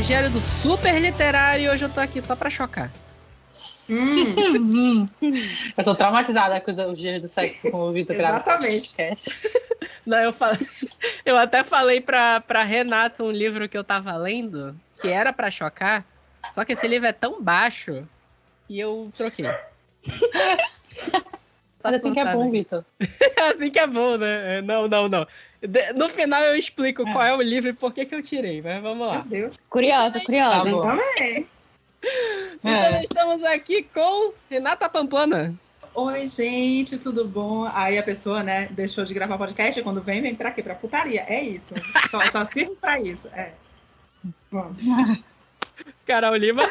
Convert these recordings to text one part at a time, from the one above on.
estagiário do super literário e hoje eu tô aqui só pra chocar. Hum. eu sou traumatizada com os dias do sexo com o Vitor grava. Exatamente. Não, eu, falei, eu até falei pra, pra Renata um livro que eu tava lendo, que era pra chocar, só que esse livro é tão baixo e eu troquei. Tá assim que é bom, Vitor. assim que é bom, né? É, não, não, não. No final eu explico é. qual é o livro e por que, que eu tirei, mas vamos lá. Meu Deus. Curiosa, curiosa. Tá também. Então é. estamos aqui com Renata Pampona. Oi, gente, tudo bom? Aí a pessoa, né, deixou de gravar podcast, quando vem, vem pra quê? Pra putaria. É isso. Só, só sirvo pra isso. É. Vamos. Carol Lima.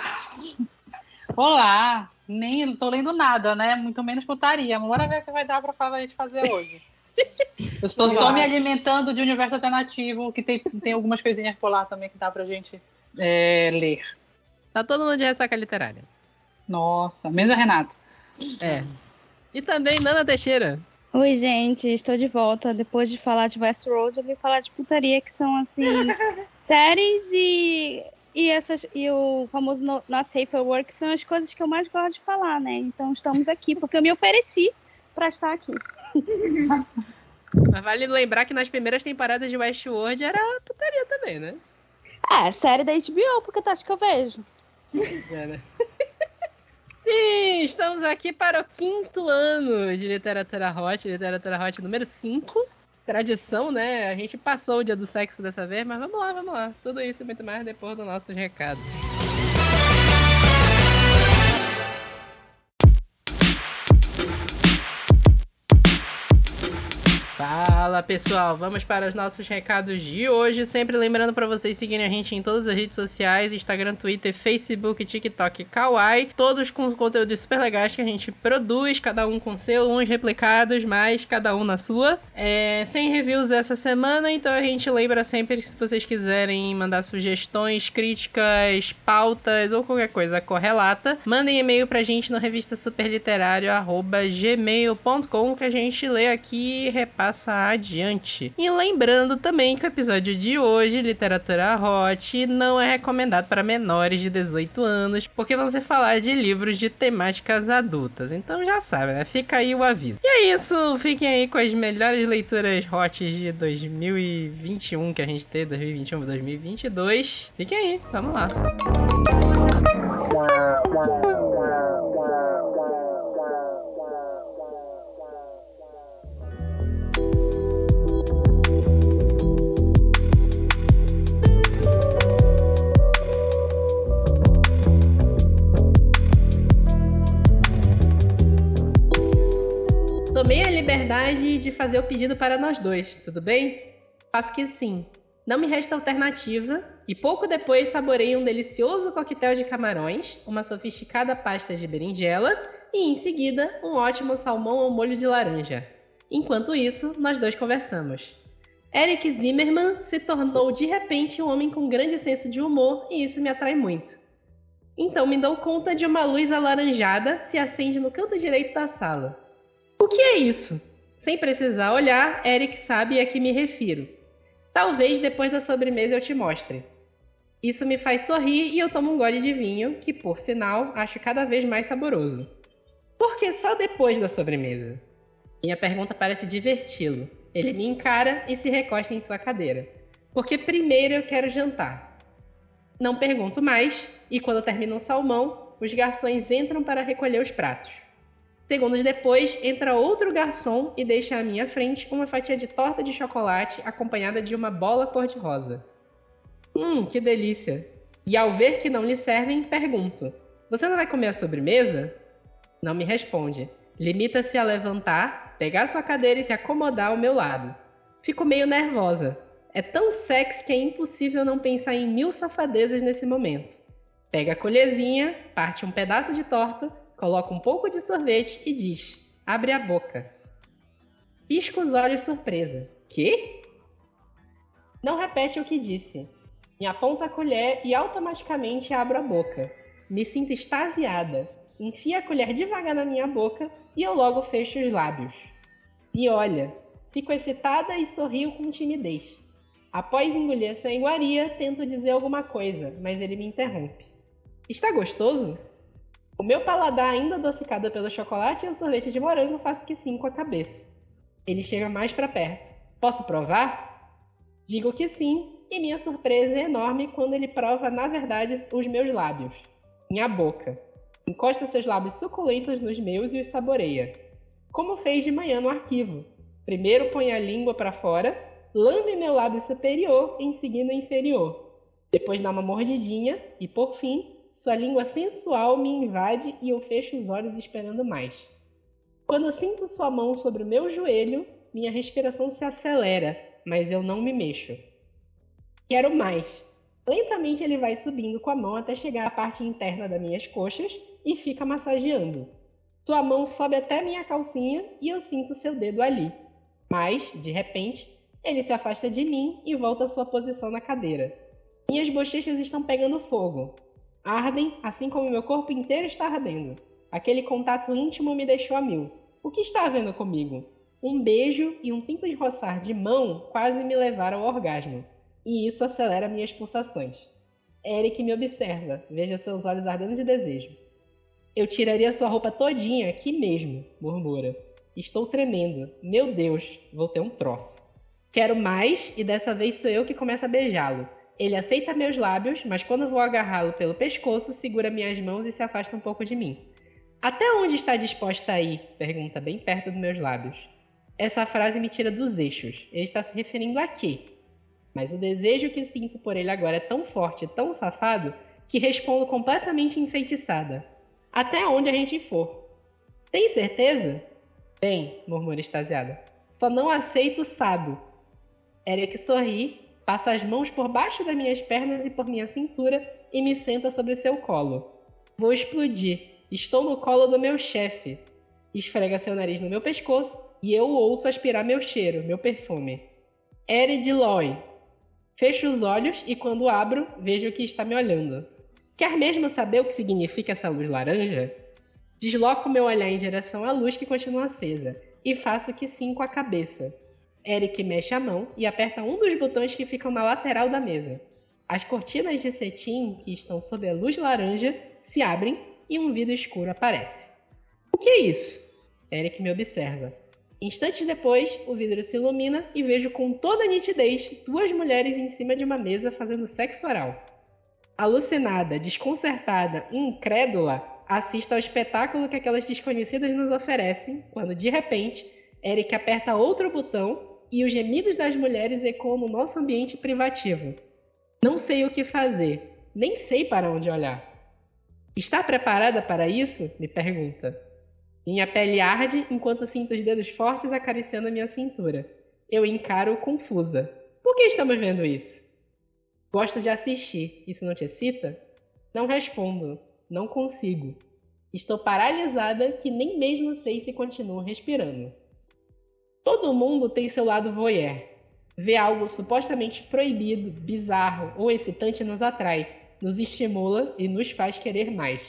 Olá. Nem tô lendo nada, né? Muito menos putaria. Bora ver o que vai dar pra a gente fazer hoje. Eu estou só me alimentando de universo alternativo, que tem, tem algumas coisinhas por lá também que dá pra gente é, ler. Tá todo mundo de ressaca literária. Nossa, mesmo a Renata. É. E também Nana Teixeira. Oi, gente, estou de volta. Depois de falar de Westworld, eu vim falar de putaria, que são, assim, séries e, e, essas, e o famoso no, Not Safe for Work são as coisas que eu mais gosto de falar, né? Então estamos aqui, porque eu me ofereci para estar aqui. Mas vale lembrar que nas primeiras temporadas de Westworld era putaria também, né? É, série da HBO, porque tu acha que eu vejo? É, né? Sim, estamos aqui para o quinto ano de Literatura Hot, Literatura Hot número 5. Tradição, né? A gente passou o dia do sexo dessa vez, mas vamos lá, vamos lá. Tudo isso e muito mais depois do nosso recado. Fala pessoal, vamos para os nossos recados de hoje. Sempre lembrando para vocês seguirem a gente em todas as redes sociais: Instagram, Twitter, Facebook, TikTok, Kawaii. Todos com conteúdos super legais que a gente produz, cada um com seu, uns replicados, mas cada um na sua. É, sem reviews essa semana, então a gente lembra sempre se vocês quiserem mandar sugestões, críticas, pautas ou qualquer coisa correlata, mandem e-mail pra gente no revista superliterário@gmail.com que a gente lê aqui e repassa passar adiante. E lembrando também que o episódio de hoje, Literatura Hot, não é recomendado para menores de 18 anos, porque se falar de livros de temáticas adultas. Então já sabe, né? Fica aí o aviso. E é isso, fiquem aí com as melhores leituras hot de 2021 que a gente teve, 2021 2022. Fiquem aí, vamos lá. Tomei a liberdade de fazer o pedido para nós dois, tudo bem? Faço que sim. Não me resta alternativa e pouco depois saborei um delicioso coquetel de camarões, uma sofisticada pasta de berinjela e, em seguida, um ótimo salmão ao molho de laranja. Enquanto isso, nós dois conversamos. Eric Zimmerman se tornou de repente um homem com grande senso de humor e isso me atrai muito. Então me dou conta de uma luz alaranjada se acende no canto direito da sala. O que é isso? Sem precisar olhar, Eric sabe a que me refiro. Talvez depois da sobremesa eu te mostre. Isso me faz sorrir e eu tomo um gole de vinho, que por sinal acho cada vez mais saboroso. Por que só depois da sobremesa? Minha pergunta parece diverti-lo. Ele me encara e se recosta em sua cadeira. Porque primeiro eu quero jantar. Não pergunto mais, e quando termina o salmão, os garçons entram para recolher os pratos. Segundos depois, entra outro garçom e deixa à minha frente uma fatia de torta de chocolate acompanhada de uma bola cor-de-rosa. Hum, que delícia! E ao ver que não lhe servem, pergunto: Você não vai comer a sobremesa? Não me responde. Limita-se a levantar, pegar sua cadeira e se acomodar ao meu lado. Fico meio nervosa. É tão sexy que é impossível não pensar em mil safadezas nesse momento. Pega a colherzinha, parte um pedaço de torta coloca um pouco de sorvete e diz: Abre a boca. Pisca os olhos surpresa. Que? Não repete o que disse. Me aponta a colher e automaticamente abro a boca. Me sinto extasiada. Enfia a colher devagar na minha boca e eu logo fecho os lábios. E olha, fico excitada e sorrio com timidez. Após engolir essa iguaria, tento dizer alguma coisa, mas ele me interrompe. Está gostoso? O meu paladar ainda adocicado pelo chocolate e o sorvete de morango faz que sim com a cabeça. Ele chega mais para perto. Posso provar? Digo que sim, e minha surpresa é enorme quando ele prova, na verdade, os meus lábios. Minha boca. Encosta seus lábios suculentos nos meus e os saboreia. Como fez de manhã no arquivo. Primeiro põe a língua para fora, lambe meu lábio superior, em seguida inferior. Depois dá uma mordidinha e, por fim, sua língua sensual me invade e eu fecho os olhos esperando mais. Quando sinto sua mão sobre o meu joelho, minha respiração se acelera, mas eu não me mexo. Quero mais. Lentamente ele vai subindo com a mão até chegar à parte interna das minhas coxas e fica massageando. Sua mão sobe até minha calcinha e eu sinto seu dedo ali. Mas, de repente, ele se afasta de mim e volta à sua posição na cadeira. Minhas bochechas estão pegando fogo. Ardem, assim como meu corpo inteiro está ardendo. Aquele contato íntimo me deixou a mil. O que está havendo comigo? Um beijo e um simples roçar de mão quase me levaram ao orgasmo e isso acelera minhas pulsações. Eric me observa, veja seus olhos ardendo de desejo. Eu tiraria sua roupa todinha aqui mesmo, murmura. Estou tremendo. Meu Deus, vou ter um troço. Quero mais e dessa vez sou eu que começo a beijá-lo. Ele aceita meus lábios, mas quando vou agarrá-lo pelo pescoço, segura minhas mãos e se afasta um pouco de mim. Até onde está disposta a ir? pergunta bem perto dos meus lábios. Essa frase me tira dos eixos. Ele está se referindo a quê? Mas o desejo que sinto por ele agora é tão forte, tão safado, que respondo completamente enfeitiçada. Até onde a gente for. Tem certeza? Bem, murmura extasiada. Só não aceito sado. Eric sorri, passa as mãos por baixo das minhas pernas e por minha cintura e me senta sobre seu colo. Vou explodir. Estou no colo do meu chefe. Esfrega seu nariz no meu pescoço e eu ouço aspirar meu cheiro, meu perfume. Eri Loy, Fecho os olhos e quando abro, vejo que está me olhando. Quer mesmo saber o que significa essa luz laranja? Desloco meu olhar em direção à luz que continua acesa e faço que sim com a cabeça. Eric mexe a mão e aperta um dos botões que ficam na lateral da mesa. As cortinas de cetim que estão sob a luz laranja se abrem e um vidro escuro aparece. O que é isso? Eric me observa. Instantes depois, o vidro se ilumina e vejo com toda nitidez duas mulheres em cima de uma mesa fazendo sexo oral. Alucinada, desconcertada e incrédula, assisto ao espetáculo que aquelas desconhecidas nos oferecem, quando de repente Eric aperta outro botão e os gemidos das mulheres ecoam no nosso ambiente privativo. Não sei o que fazer, nem sei para onde olhar. Está preparada para isso? me pergunta. Minha pele arde enquanto sinto os dedos fortes acariciando a minha cintura. Eu encaro confusa. Por que estamos vendo isso? Gosto de assistir. Isso não te excita? Não respondo. Não consigo. Estou paralisada que nem mesmo sei se continuo respirando. Todo mundo tem seu lado voyeur. Ver algo supostamente proibido, bizarro ou excitante nos atrai, nos estimula e nos faz querer mais.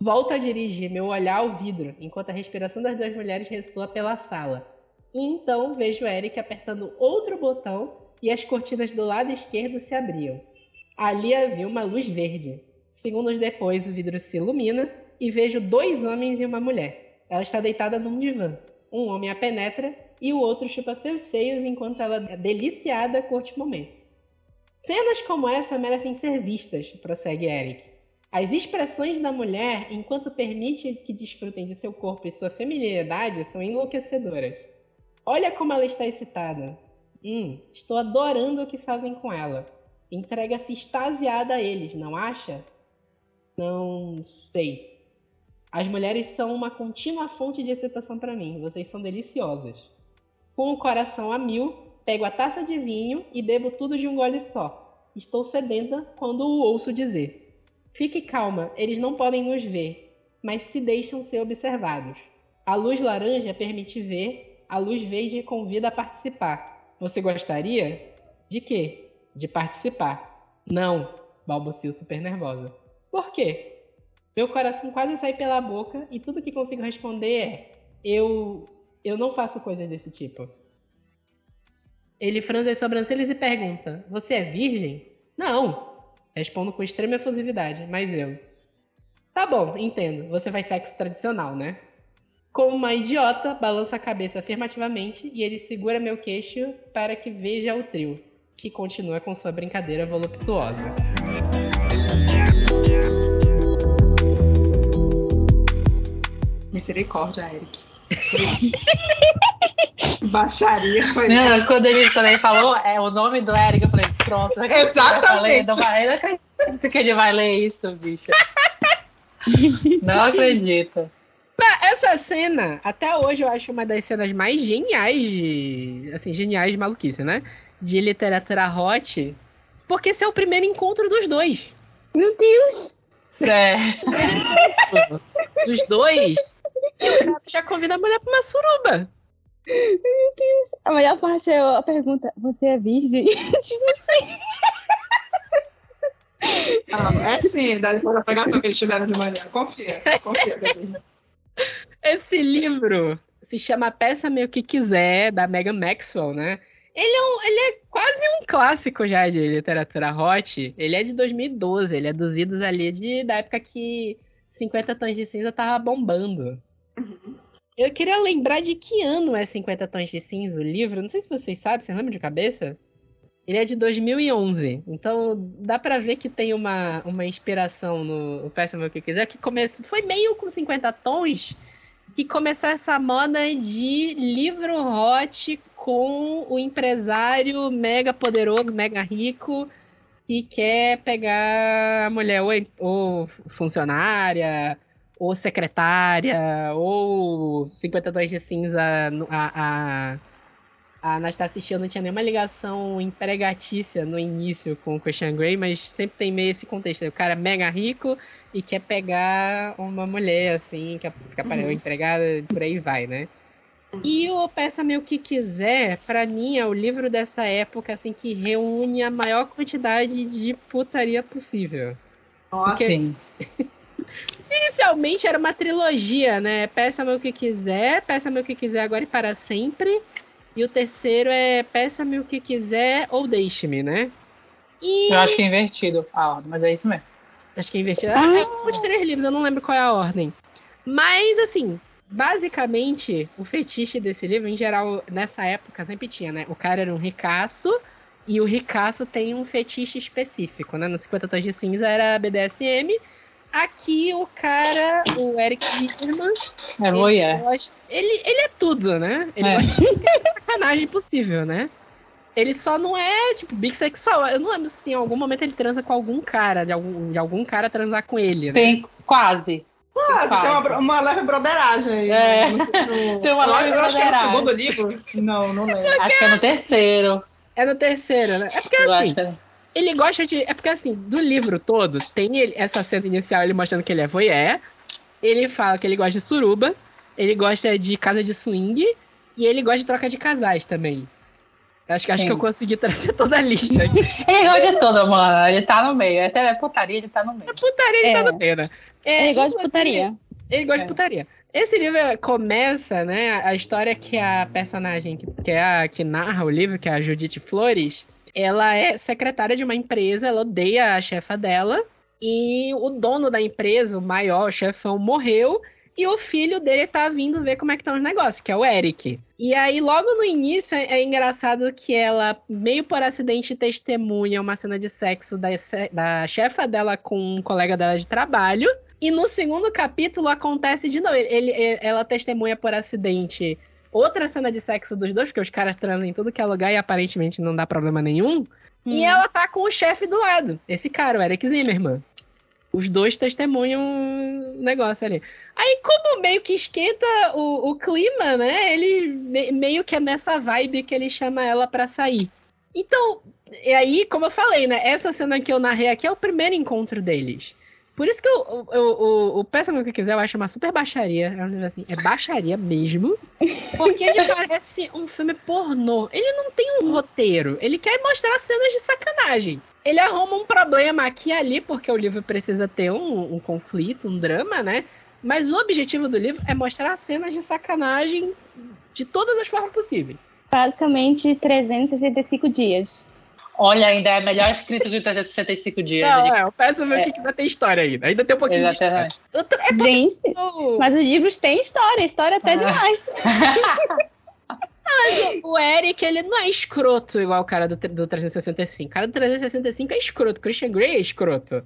Volto a dirigir meu olhar ao vidro, enquanto a respiração das duas mulheres ressoa pela sala. E então vejo Eric apertando outro botão e as cortinas do lado esquerdo se abriam. Ali havia uma luz verde. Segundos depois, o vidro se ilumina e vejo dois homens e uma mulher. Ela está deitada num divã. Um homem a penetra e o outro chupa seus seios enquanto ela, deliciada, curte momento. Cenas como essa merecem ser vistas, prossegue Eric. As expressões da mulher, enquanto permite que desfrutem de seu corpo e sua feminilidade, são enlouquecedoras. Olha como ela está excitada. Hum, estou adorando o que fazem com ela. Entrega-se extasiada a eles, não acha? Não sei. As mulheres são uma contínua fonte de excitação para mim. Vocês são deliciosas. Com o coração a mil, pego a taça de vinho e bebo tudo de um gole só. Estou sedenta quando o ouço dizer: Fique calma, eles não podem nos ver, mas se deixam ser observados. A luz laranja permite ver, a luz verde convida a participar. Você gostaria? De quê? De participar. Não, balbucio super nervosa. Por quê? Meu coração quase sai pela boca e tudo que consigo responder é: eu eu não faço coisas desse tipo. Ele franze as sobrancelhas e pergunta: Você é virgem? Não. Respondo com extrema efusividade, mas eu. Tá bom, entendo. Você faz sexo tradicional, né? Como uma idiota, balança a cabeça afirmativamente e ele segura meu queixo para que veja o trio, que continua com sua brincadeira voluptuosa. Misericórdia, Eric. Baixaria. Foi Não, quando, ele, quando ele falou é, o nome do Eric, eu falei, pronto. Exatamente. Eu falei, eu não acredito que ele vai ler isso, bicha. Não acredito. Essa cena, até hoje, eu acho uma das cenas mais geniais de. Assim, geniais de maluquice, né? De literatura hot. Porque esse é o primeiro encontro dos dois. Meu Deus! Sério. Dos dois. E o cara já convida a mulher pra uma suruba. A melhor parte é a pergunta: Você é virgem? tipo assim. Ah, é sim, dá depois da pegação que eles tiveram de manhã. Confia, confia, Gabriel. Esse livro se chama Peça-me o que quiser, da Megan Maxwell, né? Ele é, um- ele é quase um clássico já de literatura hot. Ele é de 2012, ele é dos idos ali de, da época que 50 Tons de Cinza tava bombando. Eu queria lembrar de que ano é 50 Tons de Cinza o livro. Não sei se vocês sabem, vocês lembram de cabeça? Ele é de 2011. Então dá pra ver que tem uma, uma inspiração no Peça-me o que quiser, que começou, foi meio com 50 tons que começou essa moda de livro hot com o empresário mega poderoso, mega rico e quer pegar a mulher ou funcionária, ou secretária, ou 50 tons de cinza. A, a, a Anastasia Steele não tinha nenhuma ligação empregatícia no início com o Christian Grey, mas sempre tem meio esse contexto. O cara é mega rico e quer pegar uma mulher, assim, que fica uhum. empregada, por aí vai, né? E o Peça-me o que quiser, pra mim, é o livro dessa época, assim, que reúne a maior quantidade de putaria possível. Nossa, Sim. Inicialmente era uma trilogia, né? Peça-me o que quiser, Peça-me o que quiser agora e para sempre. E o terceiro é Peça-me o que quiser ou Deixe-me, né? E Eu acho que é invertido a ordem, mas é isso mesmo. Acho que é invertido. Ah. São os três livros, eu não lembro qual é a ordem. Mas, assim, basicamente, o fetiche desse livro, em geral, nessa época, sempre tinha, né? O cara era um ricaço, e o ricaço tem um fetiche específico, né? No 50 Tons de Cinza era BDSM. Aqui o cara, o Eric Zimmerman, É voyeur. gosta- ele, ele é tudo, né? Ele É. gosta de qualquer sacanagem possível, né? Ele só não é, tipo, bissexual. Eu não lembro se em algum momento ele transa com algum cara, de algum, de algum cara transar com ele, né? Tem quase. quase, tem uma, Quase. uma leve broderagem aí. É. No- no- Tem uma leve eu acho que é no broderagem. segundo livro. Não, não lembro. Acho que é no terceiro. É no terceiro, né? É porque Eu assim, acho que é. Ele gosta de. É porque assim, do livro todo, tem ele- essa cena inicial ele mostrando que ele é voyeur. Ele fala que ele gosta de suruba. Ele gosta de casa de swing. E ele gosta de troca de casais também. Acho, que- acho que eu consegui trazer toda a lista aqui. Ele gosta de tudo, mano. Ele tá no meio. Até putaria, ele tá no meio. Putaria ele É. tá no meio, né? É, Ele gosta de putaria. Ele gosta É. de putaria. Esse livro começa, né? A história que a personagem que, que é a que narra o livro, que é a Judite Flores, ela é secretária de uma empresa, ela odeia a chefa dela. E o dono da empresa, o maior o chefão, morreu. E o filho dele tá vindo ver como é que estão os negócios, que é o Eric. E aí, logo no início, é engraçado que ela, meio por acidente, testemunha uma cena de sexo da, da chefa dela com um colega dela de trabalho. E no segundo capítulo acontece de novo. Ele, ele- ela testemunha por acidente outra cena de sexo dos dois, porque os caras transam em tudo que é lugar e aparentemente não dá problema nenhum. E Hum. ela tá com o chefe do lado. Esse cara, o Eric Zimmerman. Os dois testemunham o negócio ali. Aí, como meio que esquenta o, o clima, né? Ele me- meio que é nessa vibe que ele chama ela pra sair. Então, e aí, como eu falei, né? Essa cena que eu narrei aqui é o primeiro encontro deles. Por isso que eu, eu, eu- o, que quiser, eu acho uma super baixaria. É assim, é baixaria mesmo. Porque ele parece um filme pornô. Ele não tem um roteiro. Ele quer mostrar cenas de sacanagem. Ele arruma um problema aqui e ali, porque o livro precisa ter um, um conflito, um drama, né? Mas o objetivo do livro é mostrar cenas de sacanagem de todas as formas possíveis. Basicamente 365 dias. Olha, ainda é melhor escrito que 365 dias. Não, é, o Péssimo é. que quiser ter história ainda. Ainda tem um pouquinho Exatamente. de história. É Gente, mas os livros têm história, história até Ah. demais. O Eric, ele não é escroto igual o cara do, do 365. O cara do 365 é escroto. Christian Grey é escroto.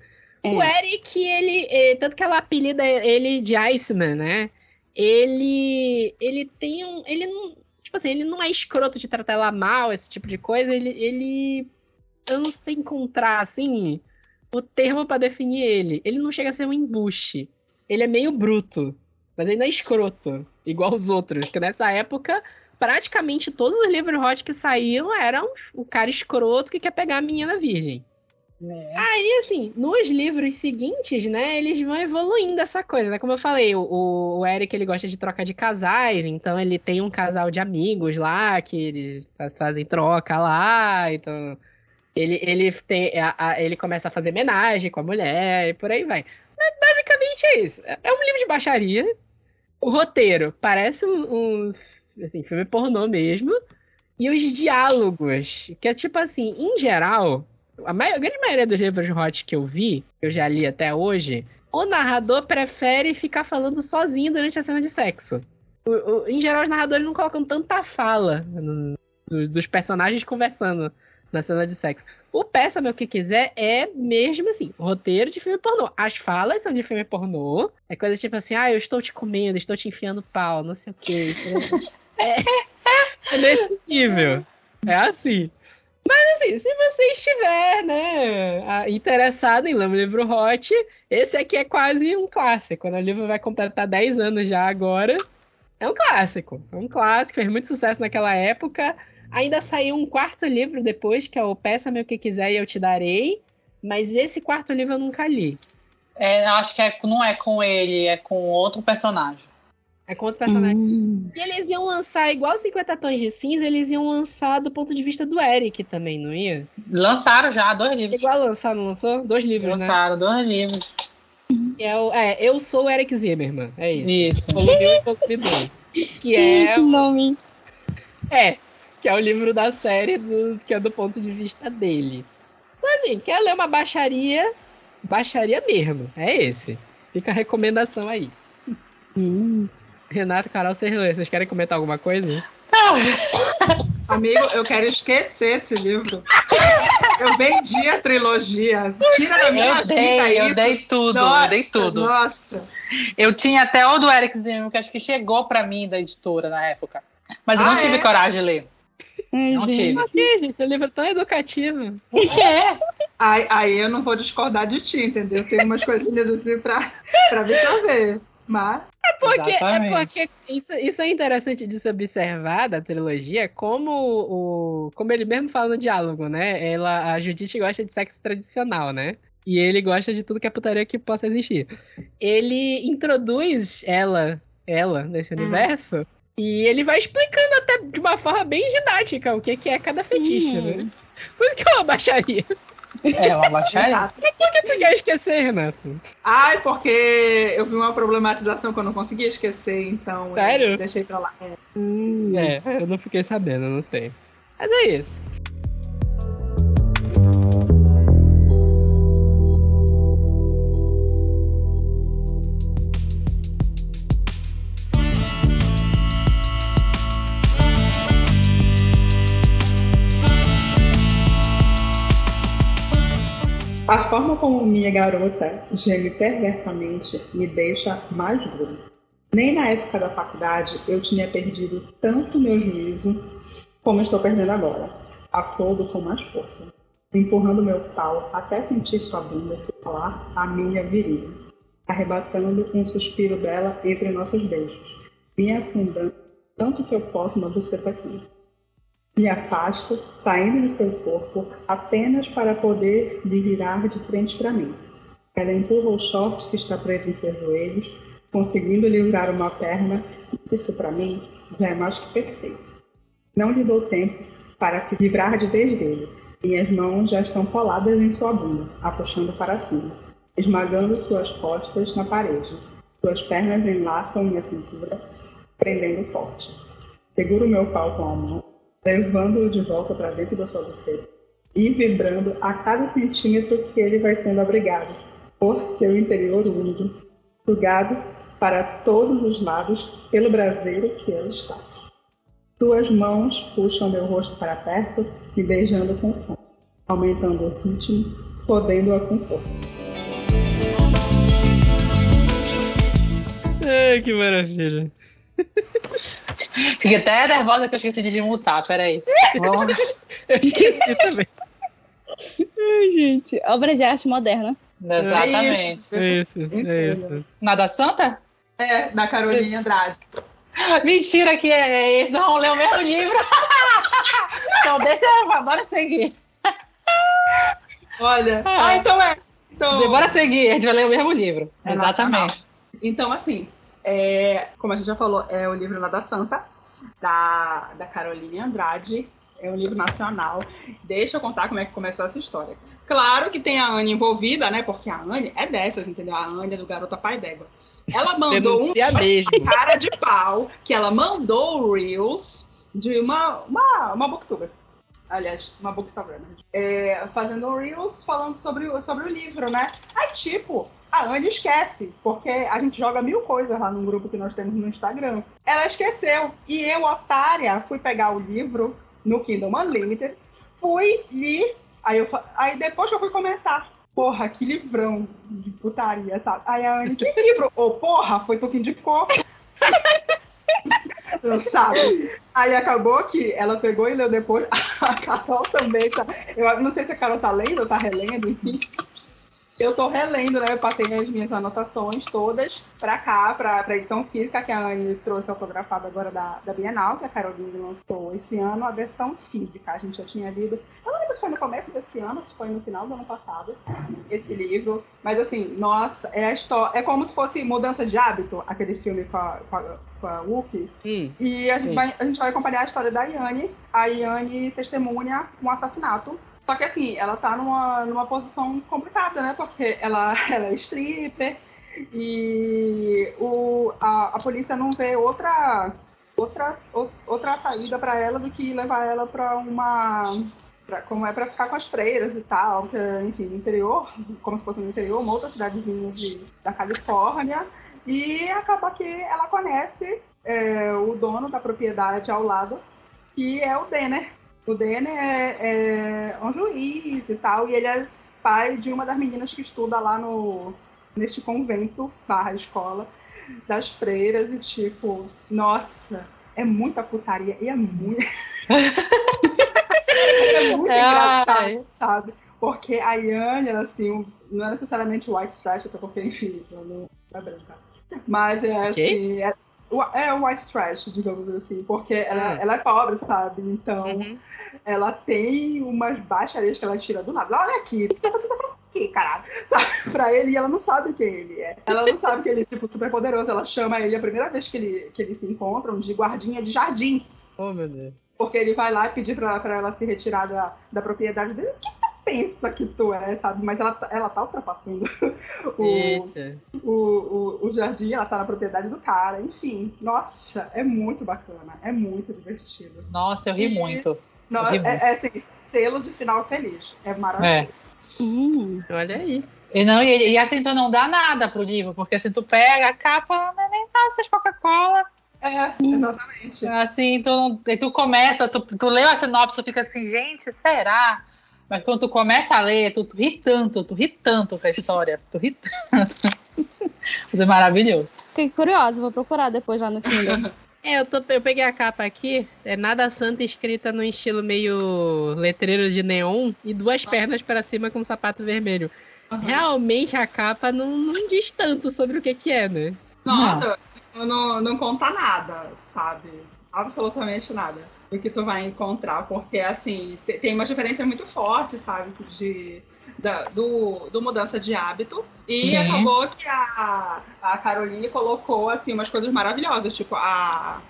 É. O Eric, ele. eh, Tanto que ela apelida ele de Iceman, né? Ele. Ele tem um. Ele não. Tipo assim, ele não é escroto de tratar ela mal, esse tipo de coisa. Ele. ele eu não sei encontrar, assim, o termo pra definir ele. Ele não chega a ser um embuste. Ele é meio bruto. Mas ele não é escroto. Igual os outros. Que nessa época, praticamente todos os livros hot que saíram eram o cara escroto que quer pegar a menina virgem. É. Aí, assim, nos livros seguintes, né, eles vão evoluindo essa coisa, né? Como eu falei, o, o Eric, ele gosta de troca de casais, então ele tem um casal de amigos lá, que eles fa- fazem troca lá, então... Ele, ele, tem, a- a- ele começa a fazer homenagem com a mulher e por aí vai. Mas basicamente é isso. É é um livro de baixaria. O roteiro parece um, um, assim, filme pornô mesmo. E os diálogos, que é tipo assim, em geral, a, mai- a grande maioria dos livros hot que eu vi, que eu já li até hoje, o narrador prefere ficar falando sozinho durante a cena de sexo. O- o- em geral, os narradores não colocam tanta fala no- do- dos personagens conversando na cena de sexo. O Peça Meu Que Quiser é mesmo assim, roteiro de filme pornô. As falas são de filme pornô. É coisa tipo assim, ah, eu estou te comendo, estou te enfiando pau, não sei o quê. É, é nesse nível. É assim. Mas assim, se você estiver, né, interessado em um livro hot, esse aqui é quase um clássico. Né? O livro vai completar 10 anos já agora. É um clássico. É um clássico, fez muito sucesso naquela época. Ainda saiu um quarto livro depois, que é o Peça-me o que quiser e eu te darei. Mas esse quarto livro eu nunca li. É, acho que é- não é com ele, é com outro personagem. É com outro personagem. Hum. E eles iam lançar, igual 50 Tons de Cinza, eles iam lançar do ponto de vista do Eric também, não ia? Lançaram já dois livros. Igual lançar, não lançou? Dois livros, né? Lançaram dois livros. Que é, o, é, Eu Sou o Eric Zimmerman. É isso. Isso. Volume 1 volume 2. Que Que é, esse nome? é, que é o livro da série do, que é do ponto de vista dele. Então, assim, quer ler uma baixaria? Baixaria mesmo. É esse. Fica a recomendação aí. Hum. Renato, Carol, vocês, vocês querem comentar alguma coisa? Amigo, eu quero esquecer esse livro. Eu vendi a trilogia. Tira da minha Eu vida dei, eu isso. dei tudo, Nossa, eu dei tudo. Nossa. Eu tinha até o do Eric Zimmerman, que acho que chegou pra mim da editora na época. Mas eu não Ah, tive é? coragem de ler. Ai, Não gente. tive. Aqui, gente, seu livro é tão educativo. O quê? Aí, aí eu não vou discordar de ti, entendeu? Tem umas coisinhas assim pra, pra absorver. Mas. Porque, é porque isso, isso é interessante de se observar da trilogia, como o. Como ele mesmo fala no diálogo, né? Ela, a Judite gosta de sexo tradicional, né? E ele gosta de tudo que é putaria que possa existir. Ele introduz ela, ela nesse Hum. universo. E ele vai explicando até de uma forma bem didática o que, que é cada fetiche, Hum. né? Por isso que é uma baixaria. É uma baixaria. Exato. Por que tu quer esquecer, Renato? Ai, porque eu vi uma problematização que eu não conseguia esquecer, então Sério? eu deixei pra lá. É. Hum. É, eu não fiquei sabendo, não sei. Mas é isso. Forma como minha garota geme perversamente me deixa mais dura. Nem na época da faculdade eu tinha perdido tanto meu juízo como estou perdendo agora. Aflodo com mais força, empurrando meu pau até sentir sua bunda se falar a minha virilha, arrebatando um suspiro dela entre nossos beijos, me afundando tanto que eu posso uma buceta aqui. Me afasto, saindo de seu corpo, apenas para poder lhe virar de frente para mim. Ela empurra o short que está preso em seus joelhos, conseguindo livrar uma perna. Isso para mim já é mais que perfeito. Não lhe dou tempo para se livrar de vez dele. Minhas mãos já estão coladas em sua bunda, a para cima, esmagando suas costas na parede. Suas pernas enlaçam minha cintura, prendendo forte. Seguro meu pau com a mão levando-o de volta para dentro da sua buceta e vibrando a cada centímetro que ele vai sendo abrigado por seu interior úmido, sugado para todos os lados pelo braseiro que ele está. Suas mãos puxam meu rosto para perto, me beijando com fome, aumentando o ritmo, podendo-a com força. Ai, que maravilha. Fiquei até nervosa que eu esqueci de desmutar, peraí. Vamos... Eu esqueci também. Ai, gente. Obra de arte moderna. Exatamente. É isso, é isso. Nada Santa? É, da Carolina Andrade. Mentira que é esse, não leu o mesmo livro. então deixa, bora seguir. Olha, ah, então é. Então, Bora seguir, a gente vai ler o mesmo livro. É Exatamente. então assim, é, como a gente já falou, é o livro Nada Santa, da, da Caroline Andrade. É um livro nacional. Deixa eu contar como é que começou essa história. Claro que tem a Anne envolvida, né? Porque a Anne é dessas, entendeu? A Anne é do Garota Pai d'Égua. Ela mandou um cara de pau que ela mandou o Reels de uma, uma, uma booktuber. Aliás, uma bookstagram. É, fazendo um Reels falando sobre, sobre o livro, né? Aí, tipo, a Anne esquece, porque a gente joga mil coisas lá no grupo que nós temos no Instagram. Ela esqueceu. E eu, otária, fui pegar o livro no Kindle Unlimited, fui e. Aí, eu, aí depois eu fui comentar. Porra, que livrão de putaria, sabe? Aí a Anne, que livro? Ô, porra, foi tu que indicou. sabe? Aí acabou que ela pegou e leu depois. A Carol também tá. Eu não sei se a Carol tá lendo ou tá relendo, enfim. Eu tô relendo, né? Eu passei as minhas anotações todas pra cá, pra, pra edição física, que a Anne trouxe autografada agora da, da Bienal, que a Caroline lançou esse ano, a versão física. A gente já tinha lido. Eu não lembro se foi no começo desse ano, se foi no final do ano passado, esse livro. Mas assim, nossa, é a história. É como se fosse mudança de hábito, aquele filme com a, com a, com a Whoopi. Hum, E a gente, Sim. vai, a gente vai acompanhar a história da Yane. A Yane testemunha um assassinato. Só que assim, ela tá numa, numa posição complicada, né? Porque ela, ela é stripper e o, a, a polícia não vê outra, outra, outra saída pra ela do que levar ela pra uma. Pra, como é pra ficar com as freiras e tal, que, é, enfim, interior, como se fosse no interior, uma outra cidadezinha de, da Califórnia. E acaba que ela conhece é, o dono da propriedade ao lado, que é o Denner. O Denner é, é um juiz e tal, e ele é pai de uma das meninas que estuda lá no neste convento barra escola das freiras e tipo, nossa, é muita putaria e é muito é muito Ai. engraçado, sabe? Porque a Yane, assim, não é necessariamente white trash, até porque, enfim, ela não é branca. Mas é Quê? assim, é, o- é white trash, digamos assim, porque ela, Ah. ela é pobre, sabe? Então, uhum. ela tem umas baixarias que ela tira do nada. Olha aqui, você tá falando aqui, caralho? Sabe? Pra ele, e ela não sabe quem ele é. Ela não sabe que ele é, tipo, super poderoso. Ela chama ele a primeira vez que, ele, que eles se encontram de guardinha de jardim. Oh, meu Deus. Porque ele vai lá pedir pra, pra ela se retirar da, da propriedade dele. O que tu pensa que tu é, sabe? Mas ela, tá- ela tá ultrapassando o, o, o, o jardim, ela tá na propriedade do cara. Enfim, nossa, é muito bacana. É muito divertido. Nossa, eu ri E- muito. Não, Eu ri é, é assim, selo de final feliz. É maravilhoso. É. Hum. Olha aí. E, não, e, e assim, tu não dá nada pro livro, porque se tu pega a capa, não é nem taças Coca-Cola. É, exatamente. Assim, tu, tu começa, tu, tu lê a sinopse, tu fica assim, gente, será? Mas quando tu começa a ler, tu, tu ri tanto, tu ri tanto com a história, tu ri tanto. Mas é maravilhoso. Fiquei curiosa, vou procurar depois lá no Kindle. É, eu, tô, eu peguei a capa aqui, é nada santa escrita no estilo meio letreiro de neon e duas pernas para cima com um sapato vermelho. Uhum. Realmente a capa não, não diz tanto sobre o que que é, né? Nossa, não, não conta nada, sabe? Absolutamente nada do que tu vai encontrar, porque assim, te- tem uma diferença muito forte, sabe? De, da, do, do mudança de hábito. E Sim. acabou que a, a Caroline colocou assim, umas coisas maravilhosas, tipo a.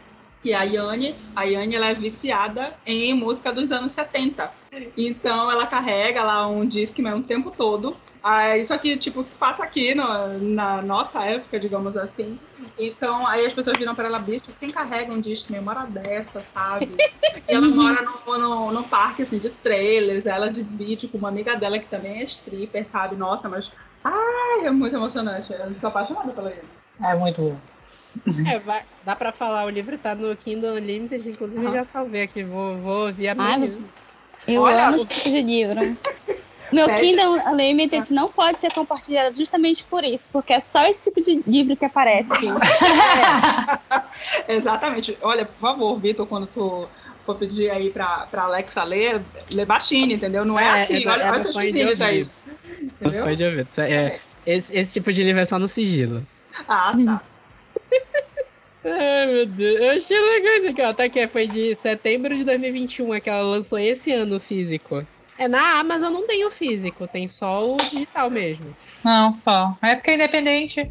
Que a Yane, a Yane ela é viciada em música dos anos 70. Então ela carrega lá um Discman o tempo todo Ah, isso aqui, tipo, se passa aqui no, na nossa época, digamos assim. Então, aí as pessoas viram pra ela, bicho, quem carrega um disco meio mora dessa, sabe? e ela mora no, no, no, parque, assim, de trailers, ela de vídeo com uma amiga dela que também é stripper, sabe? Nossa, mas... Ai, é muito emocionante. Eu sou apaixonada pela ele. É muito bom. É, vai, dá pra falar, o livro tá no Kindle Unlimited, inclusive ah. já salvei aqui, vou, vou ouvir a minha. eu Olha, amo esse tipo de livro. Meu Pede. Kindle Unlimited não pode ser compartilhado justamente por isso, porque é só esse tipo de livro que aparece. É. Exatamente. Olha, por favor, Vitor, quando tu for pedir aí pra, pra Alexa ler, lê baixinho, entendeu? Não é, é aqui. É, olha, é olha os pedidos aí. Entendeu? Foi de ouvir. É, esse, esse tipo de livro é só no sigilo. Ah, tá. Ai, meu Deus. Eu achei legal isso aqui, ó. Tá aqui, foi de setembro de 2021, é que ela lançou esse ano físico. É na Amazon não tem o físico, tem só o digital mesmo. Não, só. É porque é independente.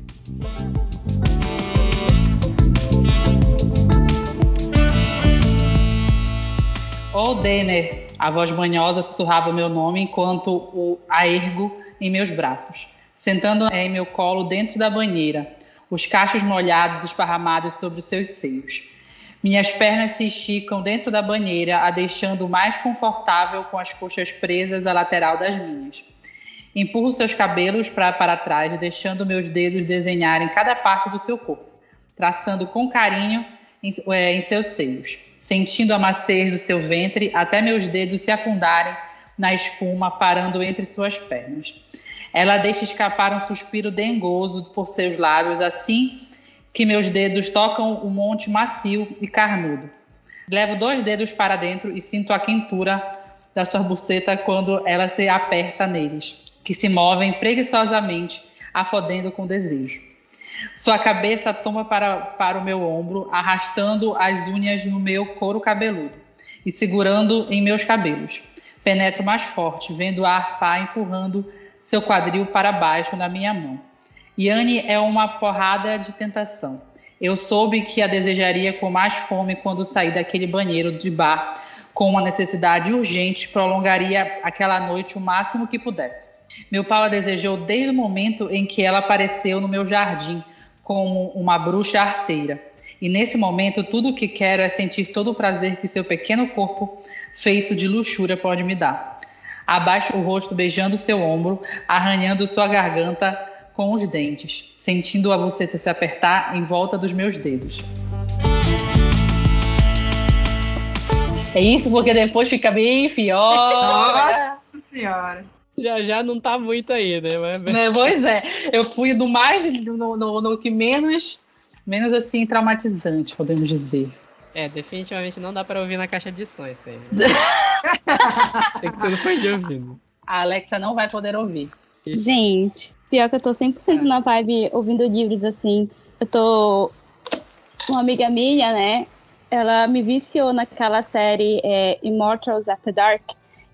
O Denner, a voz manhosa sussurrava meu nome enquanto o a ergo em meus braços, sentando em meu colo dentro da banheira, os cachos molhados esparramados sobre os seus seios. Minhas pernas se esticam dentro da banheira, a deixando mais confortável com as coxas presas à lateral das minhas. Empurro seus cabelos pra, para trás, deixando meus dedos desenharem cada parte do seu corpo, traçando com carinho em, é, em seus seios, sentindo a maciez do seu ventre até meus dedos se afundarem na espuma, parando entre suas pernas. Ela deixa escapar um suspiro dengoso por seus lábios, assim que meus dedos tocam o monte macio e carnudo. Levo dois dedos para dentro e sinto a quentura da sua buceta quando ela se aperta neles, que se movem preguiçosamente, afodendo com desejo. Sua cabeça toma para, para o meu ombro, arrastando as unhas no meu couro cabeludo e segurando em meus cabelos. Penetro mais forte, vendo a arfar empurrando seu quadril para baixo na minha mão. Yane é uma porrada de tentação. Eu soube que a desejaria com mais fome quando saí daquele banheiro de bar com uma necessidade urgente, prolongaria aquela noite o máximo que pudesse. Meu pai a desejou desde o momento em que ela apareceu no meu jardim como uma bruxa arteira. E nesse momento, tudo o que quero é sentir todo o prazer que seu pequeno corpo, feito de luxúria, pode me dar. Abaixo o rosto, beijando seu ombro, arranhando sua garganta, com os dentes, sentindo a buceta se apertar em volta dos meus dedos. É isso, porque depois fica bem pior. Nossa senhora. Já já não tá muito aí, né? Mas... né? Pois é, eu fui do mais, no, no, no que menos, menos assim, traumatizante, podemos dizer. É, definitivamente não dá pra ouvir na caixa de som isso aí. Né? Tem que ser no fone de ouvido. A Alexa não vai poder ouvir. Gente, Pior que eu tô 100% na vibe ouvindo livros, assim. Eu tô. Uma amiga minha, né? Ela me viciou naquela série é, Immortals After Dark.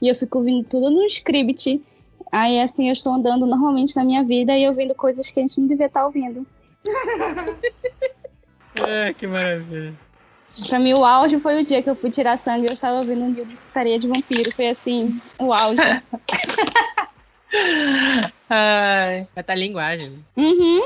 E eu fico ouvindo tudo no script. Aí, assim, eu estou andando normalmente na minha vida e ouvindo coisas que a gente não devia estar ouvindo. é, que maravilha. Pra mim, o auge foi o dia que eu fui tirar sangue e eu estava ouvindo um livro de putaria de vampiro. Foi assim, o auge. Ai. Vai estar linguagem. Uhum.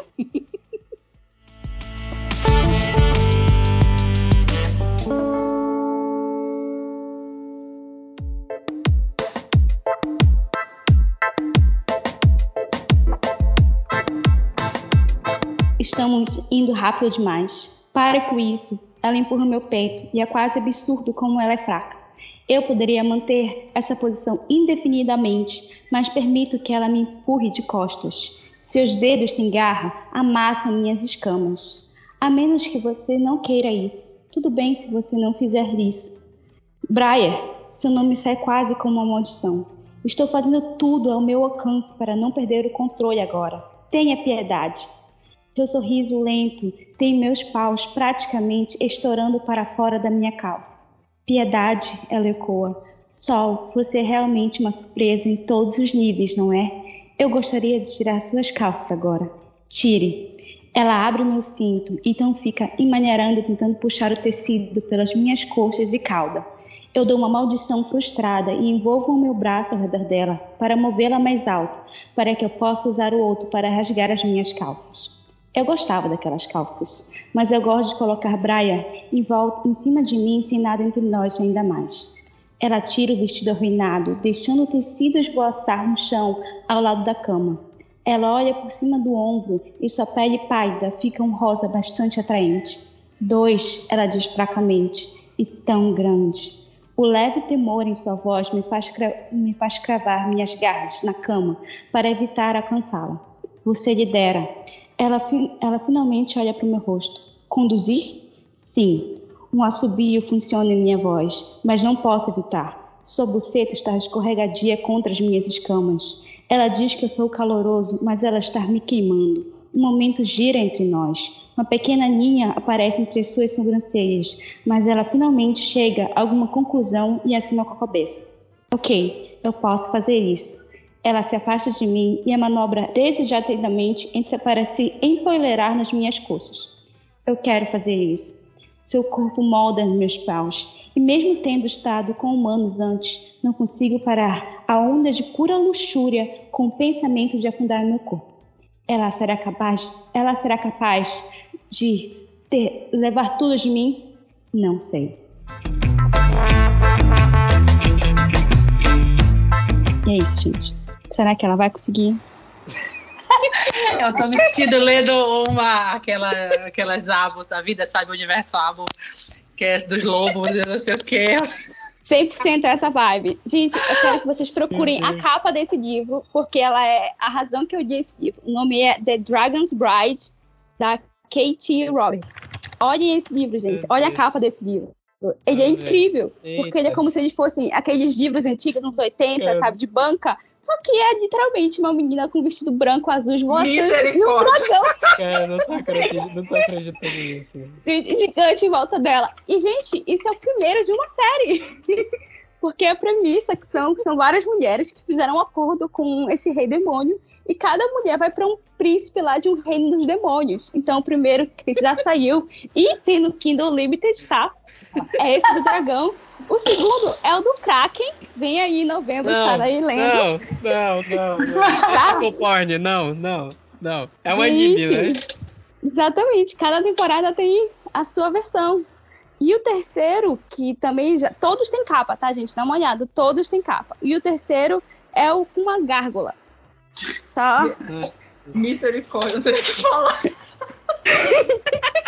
Estamos indo rápido demais. Pare com isso. Ela empurra meu peito e é quase absurdo como ela é fraca. Eu poderia manter essa posição indefinidamente, mas permito que ela me empurre de costas. Seus dedos sem garra amassam minhas escamas. A menos que você não queira isso. Tudo bem se você não fizer isso. Briar, seu nome sai quase como uma maldição. Estou fazendo tudo ao meu alcance para não perder o controle agora. Tenha piedade. Seu sorriso lento tem meus paus praticamente estourando para fora da minha calça. Piedade, ela ecoa. Sol, você é realmente uma surpresa em todos os níveis, não é? Eu gostaria de tirar suas calças agora. Tire. Ela abre meu cinto, então fica emaneirando, tentando puxar o tecido pelas minhas coxas e cauda. Eu dou uma maldição frustrada e envolvo o meu braço ao redor dela para movê-la mais alto, para que eu possa usar o outro para rasgar as minhas calças. Eu gostava daquelas calças, mas eu gosto de colocar Braia em volta em cima de mim sem nada entre nós ainda mais. Ela tira o vestido arruinado, deixando o tecido esvoaçar no chão ao lado da cama. Ela olha por cima do ombro e sua pele pálida fica um rosa bastante atraente. Dois, ela diz fracamente, e tão grande. O leve temor em sua voz me faz, me faz cravar minhas garras na cama para evitar alcançá-la. Você lidera. Ela, fi ela finalmente olha para o meu rosto. Conduzir? Sim. Um assobio funciona em minha voz, mas não posso evitar. Sua buceta está escorregadia contra as minhas escamas. Ela diz que eu sou caloroso, mas ela está me queimando. Um momento gira entre nós. Uma pequena linha aparece entre suas sobrancelhas, mas ela finalmente chega a alguma conclusão e assina com a cabeça. Ok, eu posso fazer isso. Ela se afasta de mim e a manobra desejadamente para se empoleirar nas minhas coxas. Eu quero fazer isso. Seu corpo molda meus paus, e mesmo tendo estado com humanos antes, não consigo parar a onda de pura luxúria com o pensamento de afundar meu corpo. Ela será capaz, ela será capaz de ter, levar tudo de mim? Não sei. E é isso, gente. Será que ela vai conseguir? Eu tô me sentindo lendo uma, aquela, aquelas abos da vida, sabe? O universo abo, que é dos lobos, eu não sei o quê. 100% essa vibe. Gente, eu quero que vocês procurem a capa desse livro, porque ela é a razão que eu li esse livro. O nome é The Dragon's Bride, da Katie Roberts. Olhem esse livro, gente. Olha a capa desse livro. Ele é incrível, porque ele é como se eles fossem aqueles livros antigos, uns 80, sabe, de banca, só que é literalmente uma menina com um vestido branco, azul, esvoaçante e um dragão. Cara, não tô acreditando, não tô acreditando nisso. Gente, gigante em volta dela. E, gente, isso é o primeiro de uma série. Porque a premissa que são, que são várias mulheres que fizeram um acordo com esse rei demônio e cada mulher vai para um príncipe lá de um reino dos demônios. Então, o primeiro que já saiu e tem no Kindle Limited, tá? É esse do dragão. O segundo é o do Kraken. Vem aí em novembro, não, está aí lendo. Não, não, não. não. Tá? porn, não, não, não. É um anime, né? Exatamente. Cada temporada tem a sua versão. E o terceiro, que também já. Todos têm capa, tá, gente? Dá uma olhada. Todos têm capa. E o terceiro é o com uma gárgula. Tá? Misericórdia, não sei o que falar.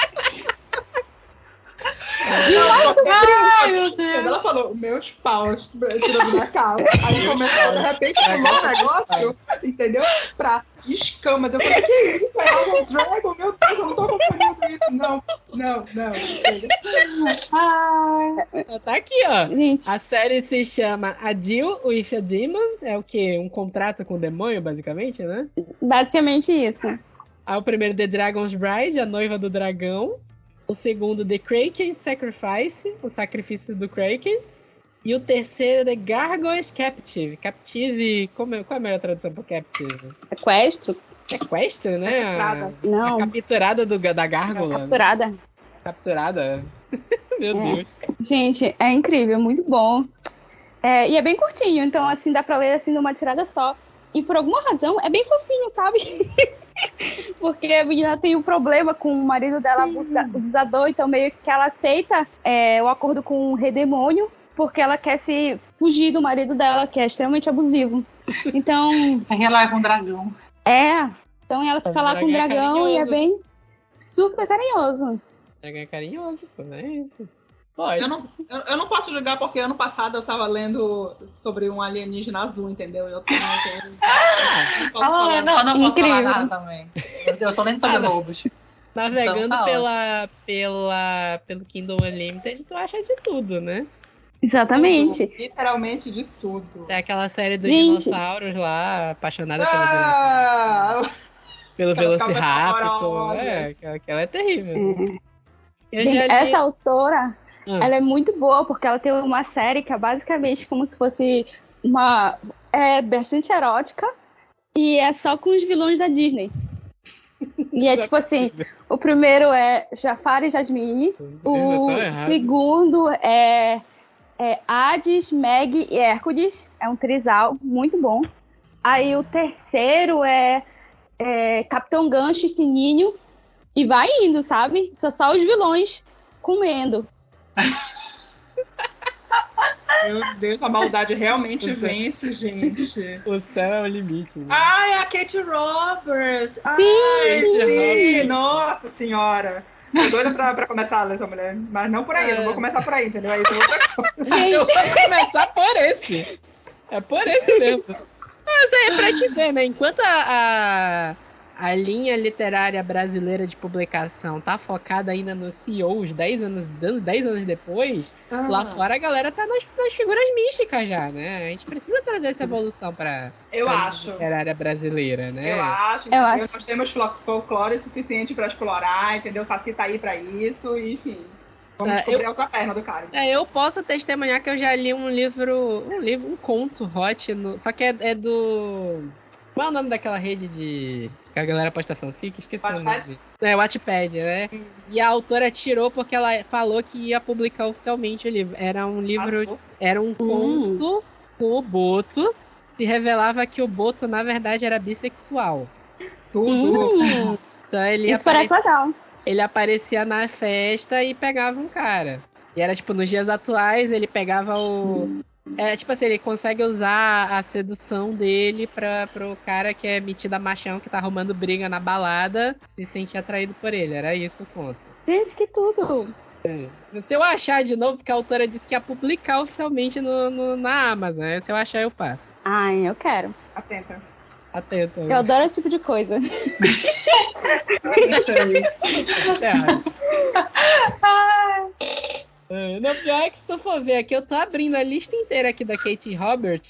Ai, meu Deus. Quando ela falou, meus paus tirando da calça, aí começou, de repente, um negócio, entendeu? Pra escamas. Eu falei, que isso? É um Dragon? Meu Deus, eu não tô confundindo isso. Não, não, não. Ah, tá aqui, ó. Gente. A série se chama A Deal with a Demon. É o quê? Um contrato com o demônio, basicamente, né? Basicamente isso. Aí o primeiro, The Dragon's Bride, a noiva do dragão. O segundo, The Kraken Sacrifice, o sacrifício do Kraken. E o terceiro, The Gargoyles Captive. Captive, como é, qual é a melhor tradução para Captive? Sequestro. Sequestro, né? Capturada. Não. A capturada do, da gárgula. Capturada. Capturada. Meu é. Deus. Gente, é incrível, muito bom. É, e é bem curtinho, então assim, dá pra ler assim numa tirada só. E por alguma razão é bem fofinho, sabe? Porque a menina tem um problema com o marido dela, o abusador, então meio que ela aceita é, o acordo com o redemônio, porque ela quer se fugir do marido dela, que é extremamente abusivo. Então. Aí ela é com o dragão. É. Então ela fica lá com o dragão é e é bem super carinhoso. O dragão é carinhoso, pô, é isso. Pode. Eu não, eu, eu, não posso julgar porque ano passado eu tava lendo sobre um alienígena azul, entendeu? Eu, tenho, eu, não, ah, não, não posso Incrível. falar nada também. Eu, eu tô lendo sobre lobos. Navegando então, tá pela, pela, pelo Kindle Unlimited, tu acha de tudo, né? Exatamente. Tudo, literalmente de tudo. É aquela série dos Gente. dinossauros lá, apaixonada ah! pelo, pelo Velociraptor. É, aquela é terrível. É. Gente, li... essa autora, hum. ela é muito boa, porque ela tem uma série que é basicamente como se fosse uma... É bastante erótica, e é só com os vilões da Disney. E é tipo assim, o primeiro é Jafar e Jasmine, o segundo é é Hades, Meg e Hércules. É um trisal muito bom. Aí o terceiro é, é Capitão Gancho e Sininho. E vai indo, sabe? São só os vilões comendo. Meu Deus, a maldade realmente vence, gente. O céu é o limite. Né? Ai, a Kate Roberts! Sim, Ai, Kate sim! Roberts. Nossa senhora! Tô doida pra, pra começar a ler essa mulher. Mas não por aí, eu não vou começar por aí, entendeu? Aí é coisa. Eu Gente, vou começar por esse. É por esse mesmo. Mas é pra te ver, né? Enquanto a, a, a linha literária brasileira de publicação tá focada ainda nos CEOs 10 anos, 10 anos depois, lá fora a galera tá nas, nas figuras místicas já, né? A gente precisa trazer essa evolução pra, Eu pra acho. literária brasileira, né? Eu acho. Eu entendeu? acho. Nós temos folclore suficiente pra explorar, entendeu? Saci tá aí pra isso, enfim. Vamos Tá, descobrir a outra perna do cara. É, eu posso testemunhar que eu já li um livro, um livro, um conto hot, no, só que é, é do... Qual é o nome daquela rede de... que a galera posta fanfic? Esqueci o nome. É, Wattpad, né? E a autora tirou porque ela falou que ia publicar oficialmente o livro. Era um livro, era um conto com o Boto, se revelava que o Boto, na verdade, era bissexual. Tudo. hum, Então ele isso parece aparecia- legal. ele aparecia na festa e pegava um cara. E era tipo, nos dias atuais, ele pegava o. É tipo assim, ele consegue usar a sedução dele pra, pro cara que é metido a machão, que tá arrumando briga na balada, se sentir atraído por ele. Era isso o conto. Gente, que tudo. Se eu achar de novo, porque a autora disse que ia publicar oficialmente no, no- na Amazon. né? Se eu achar, eu passo. Ai, eu quero. Atenta. Atento. Eu adoro esse tipo de coisa. É, Não, pior é que se tu for ver aqui, eu tô abrindo a lista inteira aqui da Kate Robert.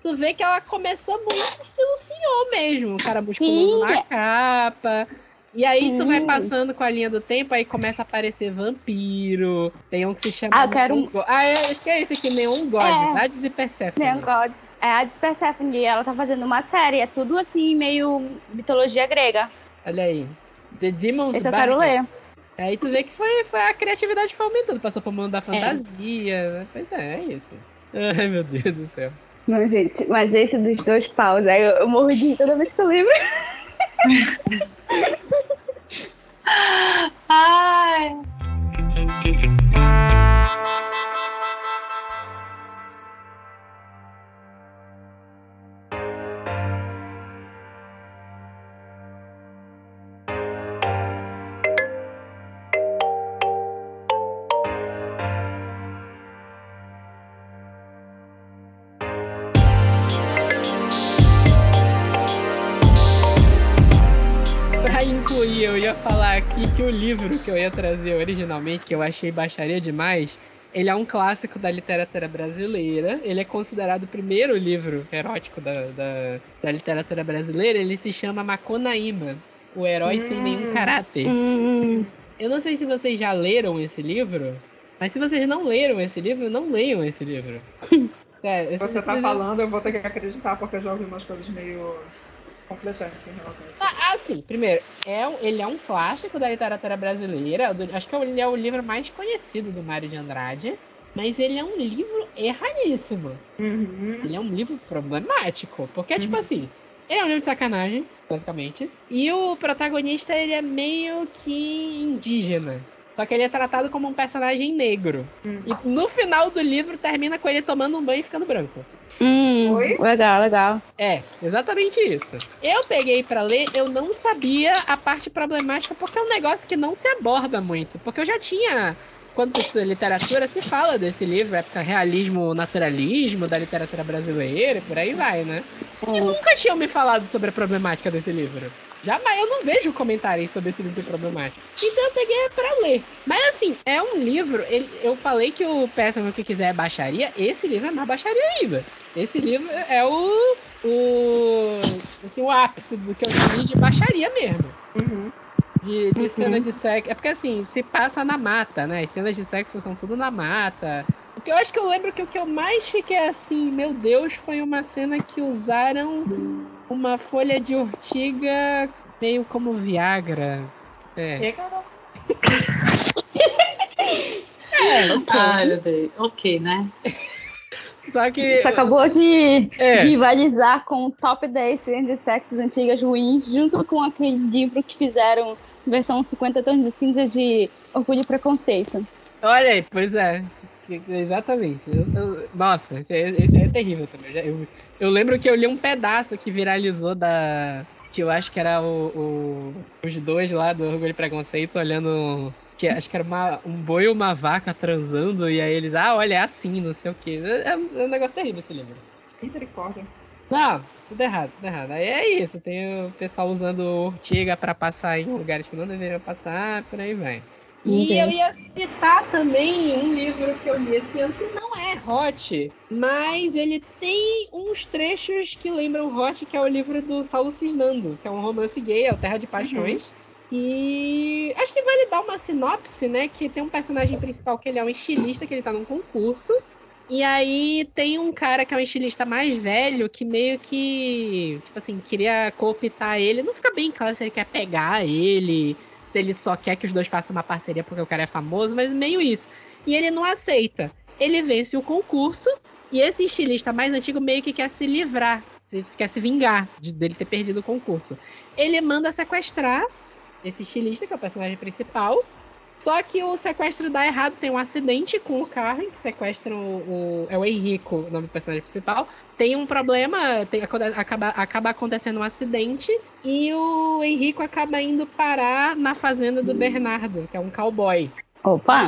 Tu vê que ela começou muito estilo senhor mesmo. Um cara musculoso Sim. na capa. E aí tu vai passando com a linha do tempo, aí começa a aparecer vampiro. Tem um que se chama. Ah, eu quero um- Ah, é, acho que é esse aqui, Neon God, É. Hades e Persephone. Neon Gods. É a Persephone, ela tá fazendo uma série. É tudo assim, meio mitologia grega. Olha aí. The Demon's Esse eu Bargain. quero ler. Aí tu vê que foi, foi a criatividade foi aumentando. Passou pro É. mundo da fantasia. né? Pois é, é isso. Ai, meu Deus do céu. Não, gente, mas esse dos dois paus, aí eu, eu morro de toda vez que eu lembro. Ai. Aqui que o livro que eu ia trazer originalmente, que eu achei baixaria demais, ele é um clássico da literatura brasileira. Ele é considerado o primeiro livro erótico da, da, da literatura brasileira. Ele se chama Maconaíma, o herói sem nenhum Hum. caráter. Hum, Eu não sei se vocês já leram esse livro, mas se vocês não leram esse livro, não leiam esse livro. Sério, Você tá falando, eu vou ter que acreditar, porque eu já ouvi umas coisas meio completantes em relação a isso. Ah, assim, primeiro, é, um- ele é um clássico da literatura brasileira. acho que ele é o livro mais conhecido do Mário de Andrade. Mas ele é um livro erradíssimo. Uhum. Ele é um livro problemático. Porque, tipo Uhum. assim, ele é um livro de sacanagem, basicamente. E o protagonista, ele é meio que indígena. Só que ele é tratado como um personagem negro. Hum. E no final do livro termina com ele tomando um banho e ficando branco. hum, Oi? legal, legal. É, exatamente isso. Eu peguei pra ler, eu não sabia a parte problemática, porque é um negócio que não se aborda muito. Porque eu já tinha. Quando tu estuda literatura, se fala desse livro, época realismo, naturalismo da literatura brasileira e por aí vai, né? E nunca tinham me falado sobre a problemática desse livro. Jamais, eu não vejo comentários sobre esse livro ser problemático. Então eu peguei pra ler. Mas assim, é um livro. ele- eu falei que o Péssimo que quiser é baixaria. Esse livro é mais baixaria ainda. Esse livro é o. O. Assim, o ápice do que eu vi de baixaria mesmo. Uhum. De, de Uhum. cena de sexo. É porque assim, se passa na mata, né? As cenas de sexo são tudo na mata. O que eu acho que eu lembro que o que eu mais fiquei assim, meu Deus, foi uma cena que usaram uma folha de urtiga meio como Viagra. É. É, Ai, meu Deus. Ok, né? só que. Isso acabou de É. rivalizar com o top 10 cenas de sexos antigas ruins, junto com aquele livro que fizeram versão 50 tons de cinza de Orgulho e Preconceito. Olha aí, pois é. Exatamente. Eu- eu- nossa, esse, é- esse é terrível também. Eu Eu, lembro que eu li um pedaço que viralizou da. Que eu acho que era o, o- os dois lá do Orgulho e Preconceito olhando. Que acho que era uma- um boi e uma vaca transando, e aí eles, ah, olha, é assim, não sei o quê. É, é um negócio terrível esse livro. Misericórdia. Não, tudo errado, tudo errado. Aí é isso, tem o pessoal usando ortiga pra passar em lugares que não deveriam passar, por aí vai. E eu ia citar também um livro que eu li esse ano que não é hot, mas ele tem uns trechos que lembram hot, que é o livro do Saulo Cisnando, que é um romance gay, é o Terra de Paixões. E acho que vale dar uma sinopse, né? Que tem um personagem principal que ele é um estilista, que ele tá num concurso. E aí tem um cara que é um estilista mais velho que meio que, tipo assim, queria cooptar ele. Não fica bem claro se ele quer pegar ele, se ele só quer que os dois façam uma parceria porque o cara é famoso, mas meio isso. E ele não aceita. Ele vence o concurso e esse estilista mais antigo meio que quer se livrar, quer se vingar de, dele ter perdido o concurso. Ele manda sequestrar esse estilista, que é o personagem principal. Só que o sequestro dá errado, tem um acidente com o carro em que sequestram o, o- é o Henrico, o nome do personagem principal. Tem um problema, tem- acaba, acaba acontecendo um acidente e o Henrico acaba indo parar na fazenda do Bernardo, que é um cowboy. Opa!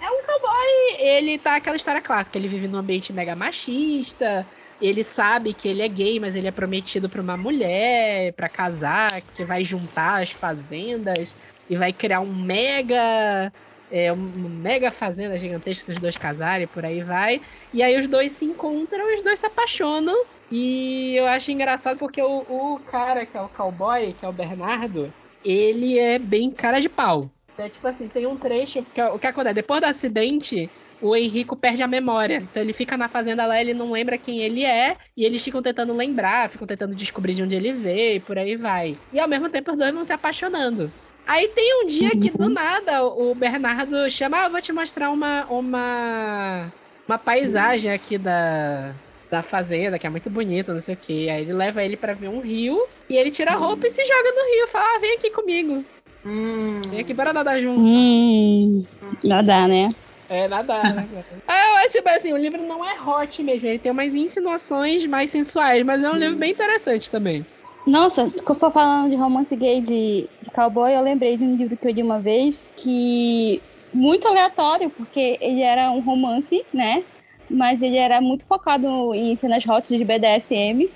É um cowboy, ele tá aquela história clássica, ele vive num ambiente mega machista, ele sabe que ele é gay, mas ele é prometido pra uma mulher, pra casar, que vai juntar as fazendas e vai criar um mega é, uma mega fazenda gigantesca se os dois casarem, por aí vai. E aí os dois se encontram os dois se apaixonam. E eu acho engraçado porque o, o cara que é o cowboy, que é o Bernardo, ele é bem cara de pau. É tipo assim, tem um trecho, porque o que acontece? Depois do acidente, o Henrico perde a memória. Então ele fica na fazenda lá, ele não lembra quem ele é, e eles ficam tentando lembrar, ficam tentando descobrir de onde ele veio, e por aí vai. E ao mesmo tempo os dois vão se apaixonando. Aí tem um dia que do nada o Bernardo chama, ah, eu vou te mostrar uma uma uma paisagem aqui da da fazenda, que é muito bonita, não sei o que. Aí ele leva ele pra ver um rio e ele tira a roupa e se joga no rio, fala: ah, "Vem aqui comigo. Hum. Vem aqui bora nadar junto". Hum, dá, né? É, nadar, né? ah, eu acho tipo assim, o livro não é hot mesmo, ele tem umas insinuações mais sensuais, mas é um livro bem interessante também. Nossa, quando eu for falando de romance gay de, de cowboy, eu lembrei de um livro que eu li uma vez que muito aleatório, porque ele era um romance, né? Mas ele era muito focado em cenas hot de BDSM.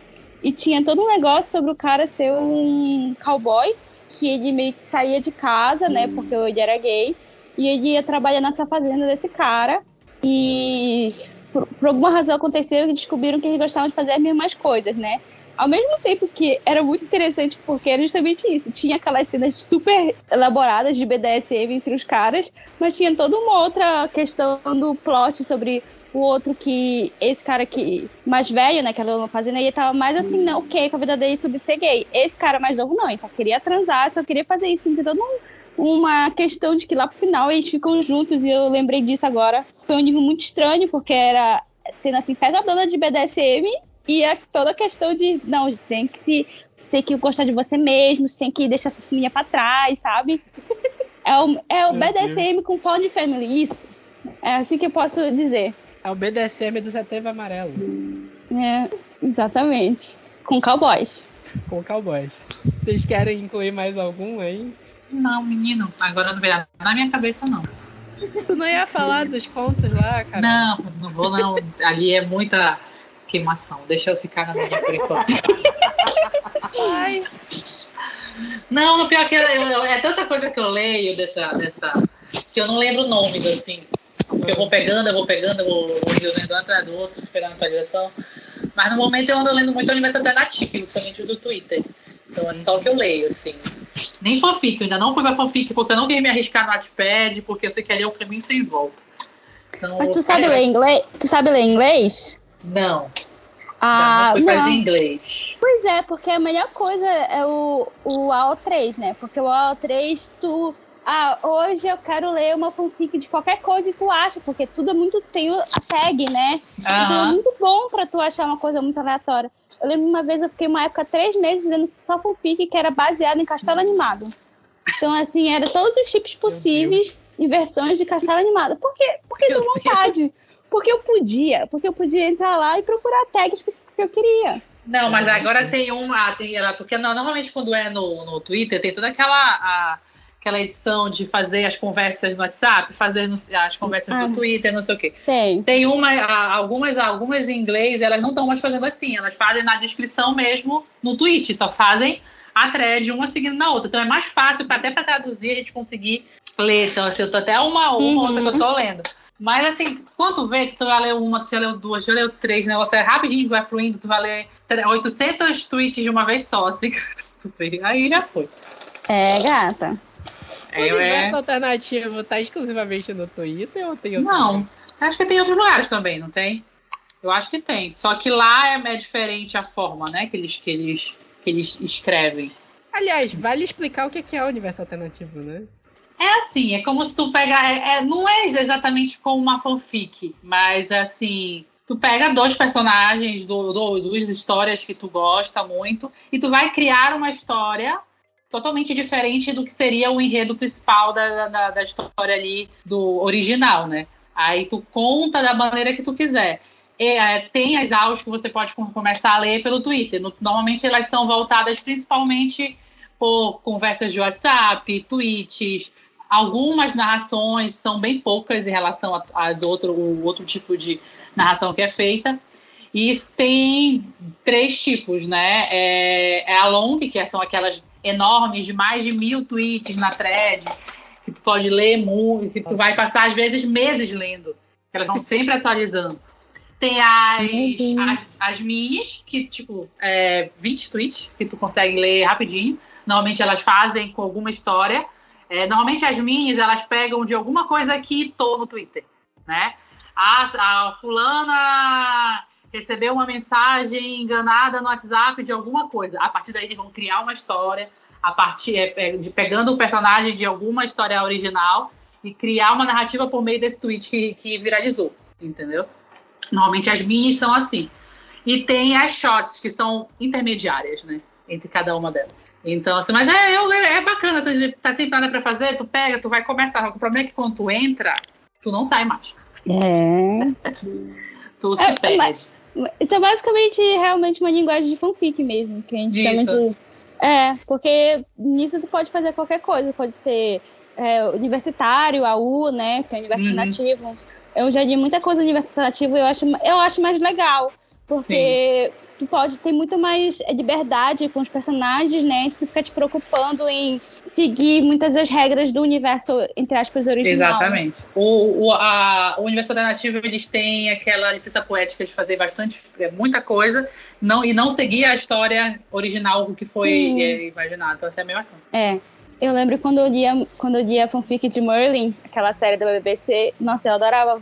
E tinha todo um negócio sobre o cara ser um cowboy, que ele meio que saía de casa, né? Porque ele era gay. E ele ia trabalhar nessa fazenda desse cara. E por, por alguma razão aconteceu que descobriram que eles gostavam de fazer as mesmas coisas, né? Ao mesmo tempo que era muito interessante, porque era justamente isso. Tinha aquelas cenas super elaboradas de BDSM entre os caras, mas tinha toda uma outra questão do plot sobre o outro que. Esse cara que. mais velho, né? Que era fazendo aí, tava mais assim, não, ok, com a vida dele sobre ser gay. Esse cara mais novo, não, ele só queria transar, só queria fazer isso. Tem toda um- uma questão de que lá pro final eles ficam juntos, e eu lembrei disso agora. Foi um nível muito estranho, porque era cena assim, pesadona de BDSM, e é toda a questão de, não, tem que se. Você tem que gostar de você mesmo, você tem que deixar sua família pra trás, sabe? É o, é o BDSM com Found Family, isso. É assim que eu posso dizer. É o BDSM do Setembro Amarelo, É, exatamente. Com cowboys. com cowboys. Vocês querem incluir mais algum aí? Não, menino, agora não veio na minha cabeça, não. Tu não ia falar dos contos lá, cara? Não, não vou não. Ali é muita queimação. Deixa eu ficar na minha por enquanto. Ai, Não, no pior que eu- eu- é tanta coisa que eu leio dessa, dessa. que eu não lembro nomes, assim. Eu vou pegando, eu vou pegando, eu vou, vou lendo um atrás do outro, esperando a tua direção. Mas no momento eu ando lendo muito universo alternativo, principalmente o do Twitter. Então é só o que eu leio, assim. Nem fanfic, eu ainda não fui pra fanfic, porque eu não queria me arriscar no Wattpad, porque eu sei que ali é o caminho sem volta. Então, Mas tu sabe é, ler inglês? Tu sabe ler inglês? Não, Ah, não não. inglês. Pois é, porque a melhor coisa é o, o AO3, né? Porque o AO3, tu ah, hoje eu quero ler uma fanfic de qualquer coisa e tu acha, porque tudo é muito. tem a tag, né? Então é muito bom pra tu achar uma coisa muito aleatória. Eu lembro uma vez eu fiquei uma época, três meses, lendo só fanfic que era baseado em castelo animado. Então, assim, era todos os tipos possíveis em versões de castelo animado. Por quê? Porque deu vontade. Porque eu podia. Porque eu podia entrar lá e procurar a tag específica que eu queria. Não, mas agora tem uma. Tem, ela, porque normalmente quando é no, no Twitter, tem toda aquela. a- aquela edição de fazer as conversas no WhatsApp, fazer no- as conversas Ah. no Twitter, não sei o quê. Tem. Tem uma, a- algumas, algumas em inglês, elas não estão mais fazendo assim, elas fazem na descrição mesmo no tweet, só fazem a thread uma seguindo na outra. Então é mais fácil pra, até para traduzir a gente conseguir ler. Então, assim, eu tô até uma, uma Uhum. outra que eu tô lendo. Mas assim, quando tu vê que tu vai ler uma, tu já leu duas, já leu três, o negócio é rapidinho, vai fluindo, tu vai ler tre- 800 tweets de uma vez só, assim, tu vê. aí já foi. É, gata. O É, universo é... alternativo tá exclusivamente no Twitter ou tem outro? Não, acho que tem outros lugares também, não tem? Eu acho que tem. Só que lá é, é diferente a forma, né, que eles, que eles, que eles escrevem. Aliás, vale explicar o que que é o universo alternativo, né? É assim, é como se tu pegar. É, é- não é exatamente como uma fanfic, mas assim. Tu pega dois personagens do, do- duas histórias que tu gosta muito e tu vai criar uma história totalmente diferente do que seria o enredo principal da, da, da história ali do original, né? Aí tu conta da maneira que tu quiser. E, é, tem as aulas que você pode com- começar a ler pelo Twitter. No- normalmente elas são voltadas principalmente por conversas de WhatsApp, tweets, algumas narrações são bem poucas em relação às outro, o outro tipo de narração que é feita. E tem três tipos, né? É, é a long, que são aquelas enormes de mais de mil tweets na thread, que tu pode ler muito, que tu vai passar às vezes meses lendo. que Elas vão sempre atualizando. Tem as, Deus. as, as minis, que tipo, é 20 tweets, que tu consegue ler rapidinho. Normalmente elas fazem com alguma história. É, normalmente as minhas, elas pegam de alguma coisa que tô no Twitter, né? A, a fulana recebeu uma mensagem enganada no WhatsApp de alguma coisa. A partir daí eles vão criar uma história, a partir é, é, de pegando o personagem de alguma história original e criar uma narrativa por meio desse tweet que, que viralizou, entendeu? Normalmente as minis são assim. E tem as shots, que são intermediárias, né? Entre cada uma delas. Então, assim, mas é, é, é bacana, você tá sem nada pra fazer, tu pega, tu vai começar. O problema é que quando tu entra, tu não sai mais. É. Tu se É, perde. mas- Isso é basicamente realmente uma linguagem de fanfic mesmo, que a gente chama Isso. de. É, porque nisso tu pode fazer qualquer coisa, pode ser é, universitário, AU, né? Que é universo Uhum. alternativo. Eu já li muita coisa universo alternativo e eu acho, eu acho mais legal. Porque tu pode ter muito mais é, liberdade com os personagens, né? Tu fica te preocupando em seguir muitas das regras do universo, entre aspas, original. Exatamente. O, o, a, o Universo Alternativo, eles têm aquela licença poética de fazer bastante, é, muita coisa não, e não seguir a história original que foi Sim. é, imaginado. Então, isso é bem bacana. É. Eu lembro quando eu lia, quando eu lia a fanfic de Merlin, aquela série da BBC, nossa, eu adorava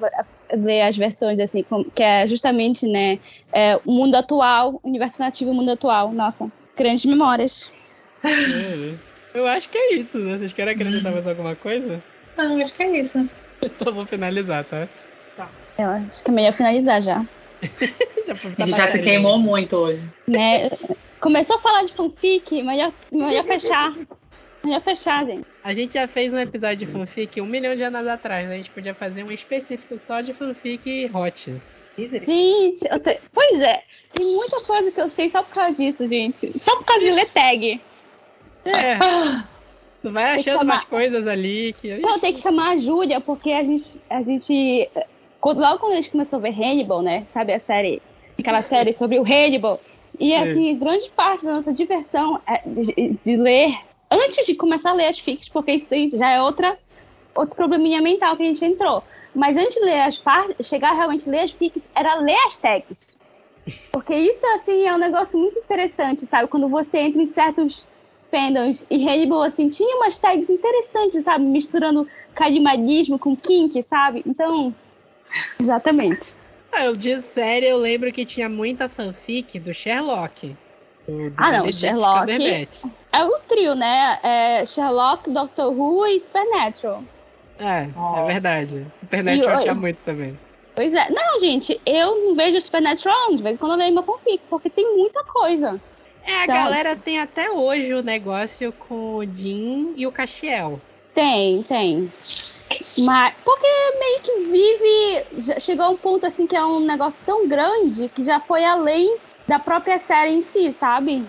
ler as versões, assim, com- que é justamente, né, é, o mundo atual, universo nativo, o mundo atual. Nossa, grandes memórias. Hum. Eu acho que é isso, né? Vocês querem acrescentar Uhum. mais alguma coisa? Não, acho que é isso. Então vou finalizar, tá? Eu acho que é melhor finalizar já. Já, tá gente já se queimou muito hoje. Né? Começou a falar de fanfic, melhor, melhor fechar. Melhor fechar, gente. A gente já fez um episódio de fanfic um milhão de anos atrás, né? A gente podia fazer um específico só de fanfic hot. Gente, eu te- pois é, tem muita coisa que eu sei só por causa disso, gente. Só por causa de ler tag. É, tu vai achando chamar- umas coisas ali que. Então eu tenho que chamar a Júlia, porque a gente. A gente quando- logo quando a gente começou a ver Hannibal, né? Sabe a série? Aquela série sobre o Hannibal. E assim, grande parte da nossa diversão é de, de ler antes de começar a ler as fics, porque isso já é outra, outro probleminha mental que a gente entrou. Mas antes de ler as partes, chegar realmente a ler as fics, era ler as tags. Porque isso, assim, é um negócio muito interessante, sabe? Quando você entra em certos fandoms e Hannibal, assim, tinha umas tags interessantes, sabe? Misturando carimadismo com kink, sabe? Então, exatamente. Eu de série eu lembro que tinha muita fanfic do Sherlock. do- do Ah, não, Sherlock. Cumberbatch. É o trio, né? É Sherlock, Doctor Who e Supernatural. É, Ó. é verdade. Supernatural eu achava muito também. Pois é. Não, gente, eu não vejo Supernatural, de vez em quando eu leio meu fanfic, porque tem muita coisa. É, a Então- galera tem até hoje o negócio com o Jim e o Castiel. Tem, tem. Mas, porque meio que vive. já Chegou a um ponto assim que é um negócio tão grande que já foi além da própria série em si, sabe?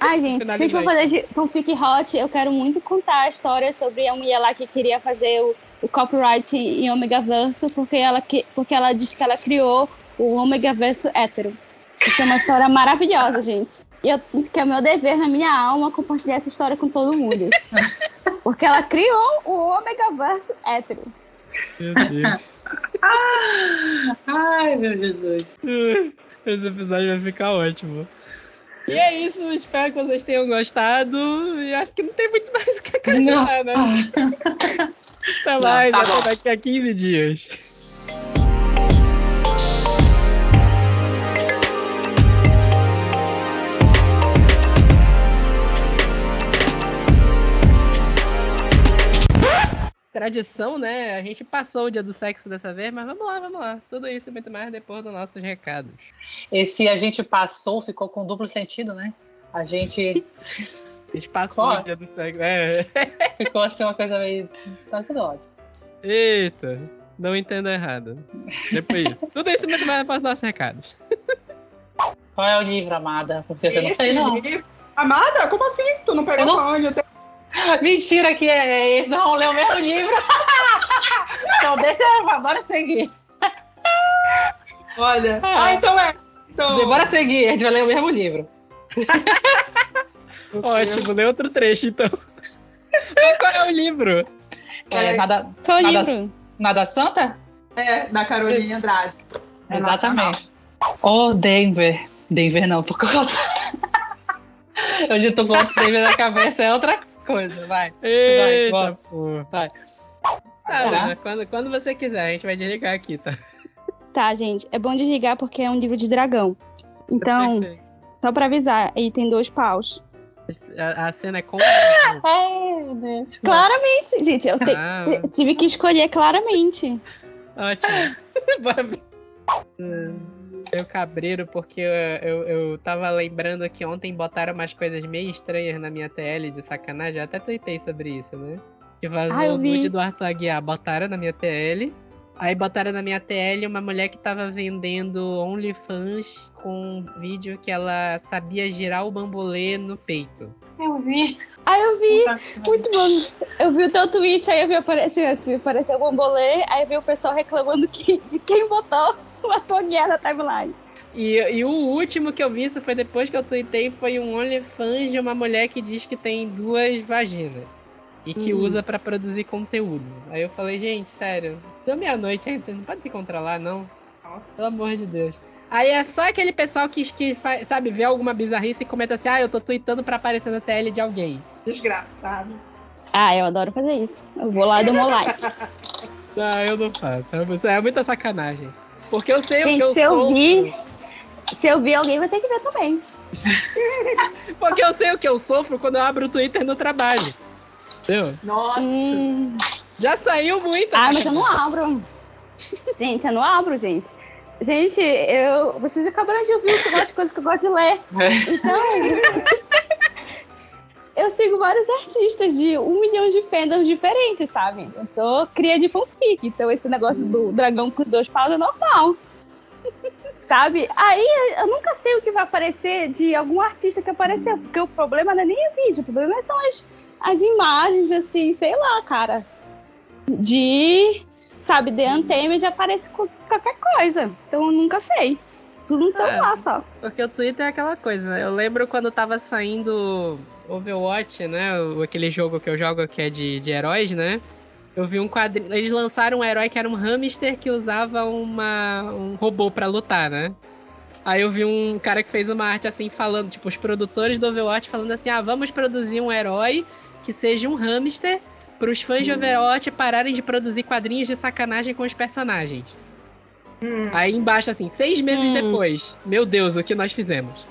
Ai, gente, se gente for fazer de fanfic hot, eu quero muito contar a história sobre a mulher lá que queria fazer o, o copyright em Omega Verso, porque ela, que- porque ela disse que ela criou o Omega Verso hétero. Isso é uma história maravilhosa, gente. E eu sinto que é meu dever na minha alma compartilhar essa história com todo mundo. Porque ela criou o Omega Verso hétero. Meu Deus. Ai, meu Jesus. Esse episódio vai ficar ótimo. E é isso, espero que vocês tenham gostado. E acho que não tem muito mais o que acrescentar, né? Até mais, tá até daqui a 15 dias. Tradição, né? A gente passou o dia do sexo dessa vez, mas vamos lá, vamos lá. Tudo isso e muito mais depois dos nossos recados. Esse a gente passou ficou com duplo sentido, né? A gente A gente passou Qual? o dia do sexo. É. ficou assim uma coisa meio. Tá tudo ótimo. Eita, não entenda errado. Depois isso. Tudo isso e muito mais depois dos nossos recados. Qual é o livro, amada? Porque eu não sei, não. Amada, como assim? Tu não pegou não- pra onde? Eu Mentira que é esse, não leu o mesmo livro. então deixa, bora seguir. Olha. Ah. Ah, então é. Então... Bora seguir, a gente vai ler o mesmo livro. Ótimo, lê outro trecho então. Mas qual é o livro? É, nada, Só o Nada- livro. nada santa? É, da Caroline Andrade. É Exatamente. Oh, Denver. Denver não, por causa. Eu já tô com outro Denver na cabeça, é outra coisa, vai. Eita, bora. pô. Vai. Tá, Tá. Quando, quando você quiser, a gente vai desligar aqui, tá? Tá, gente. É bom desligar porque é um livro de dragão. Então, Perfeito. só pra avisar, ele tem dois paus. A, a cena é com. Deus. Claramente, gente, eu te- Ah, eu tive que escolher claramente. ótimo. Bora ver. Meu cabreiro, porque eu, eu, eu tava lembrando que ontem botaram umas coisas meio estranhas na minha TL de sacanagem. Eu até tuitei sobre isso, né? Que vazou Ah, eu o nude do Arthur Aguiar. Botaram na minha TL. Aí botaram na minha TL uma mulher que tava vendendo OnlyFans com um vídeo que ela sabia girar o bambolê no peito. Eu vi. Aí eu vi, muito bom. Eu vi o teu tweet, aí eu vi aparecer assim, apareceu o bambolê, aí eu vi o pessoal reclamando que, de quem botou uma fogueira na timeline. E, e o último que eu vi, isso foi depois que eu tuitei, foi um OnlyFans de uma mulher que diz que tem duas vaginas. E que Hum. usa pra produzir conteúdo. Aí eu falei, gente, sério, deu meia-noite aí, vocês não podem se controlar, não. Pelo Nossa. amor de Deus. Aí é só aquele pessoal que, que faz, sabe, vê alguma bizarrice e comenta assim, ah, eu tô tweetando pra aparecer na TL de alguém. Desgraçado. Ah, eu adoro fazer isso. Eu vou lá e dou meu like. Não, eu não faço. É muita sacanagem. Porque eu sei o Gente, que eu se eu sou. vi- Se eu ver alguém, vai ter que ver também. Porque eu sei o que eu sofro quando eu abro o Twitter no trabalho. Entendeu? Nossa. Hum. Já saiu muita. Ah, mas eu não abro. Gente, eu não abro, gente. Gente, eu. Vocês acabaram de ouvir umas coisas que eu gosto de ler. Então. eu sigo vários artistas de um milhão de fandoms diferentes, sabe? Eu sou cria de fanfic, então esse negócio do dragão com dois paus é normal. Sabe? Aí eu nunca sei o que vai aparecer de algum artista que apareceu, porque o problema não é nem o vídeo, o problema são as, as imagens, assim, sei lá, cara. De, sabe, The Untamed aparece com qualquer coisa. Então eu nunca sei. Tudo no celular só. Porque o Twitter é aquela coisa, né? Eu lembro quando tava saindo Overwatch, né? Aquele jogo que eu jogo que é de, de heróis, né? Eu vi um quadrinho. Eles lançaram um herói que era um hamster que usava uma, um robô pra lutar, né? Aí eu vi um cara que fez uma arte assim, falando, tipo, os produtores do Overwatch falando assim: ah, vamos produzir um herói que seja um hamster pros fãs de Overwatch pararem de produzir quadrinhos de sacanagem com os personagens. Hum. Aí embaixo, assim, seis meses Hum. depois. Meu Deus, o que nós fizemos?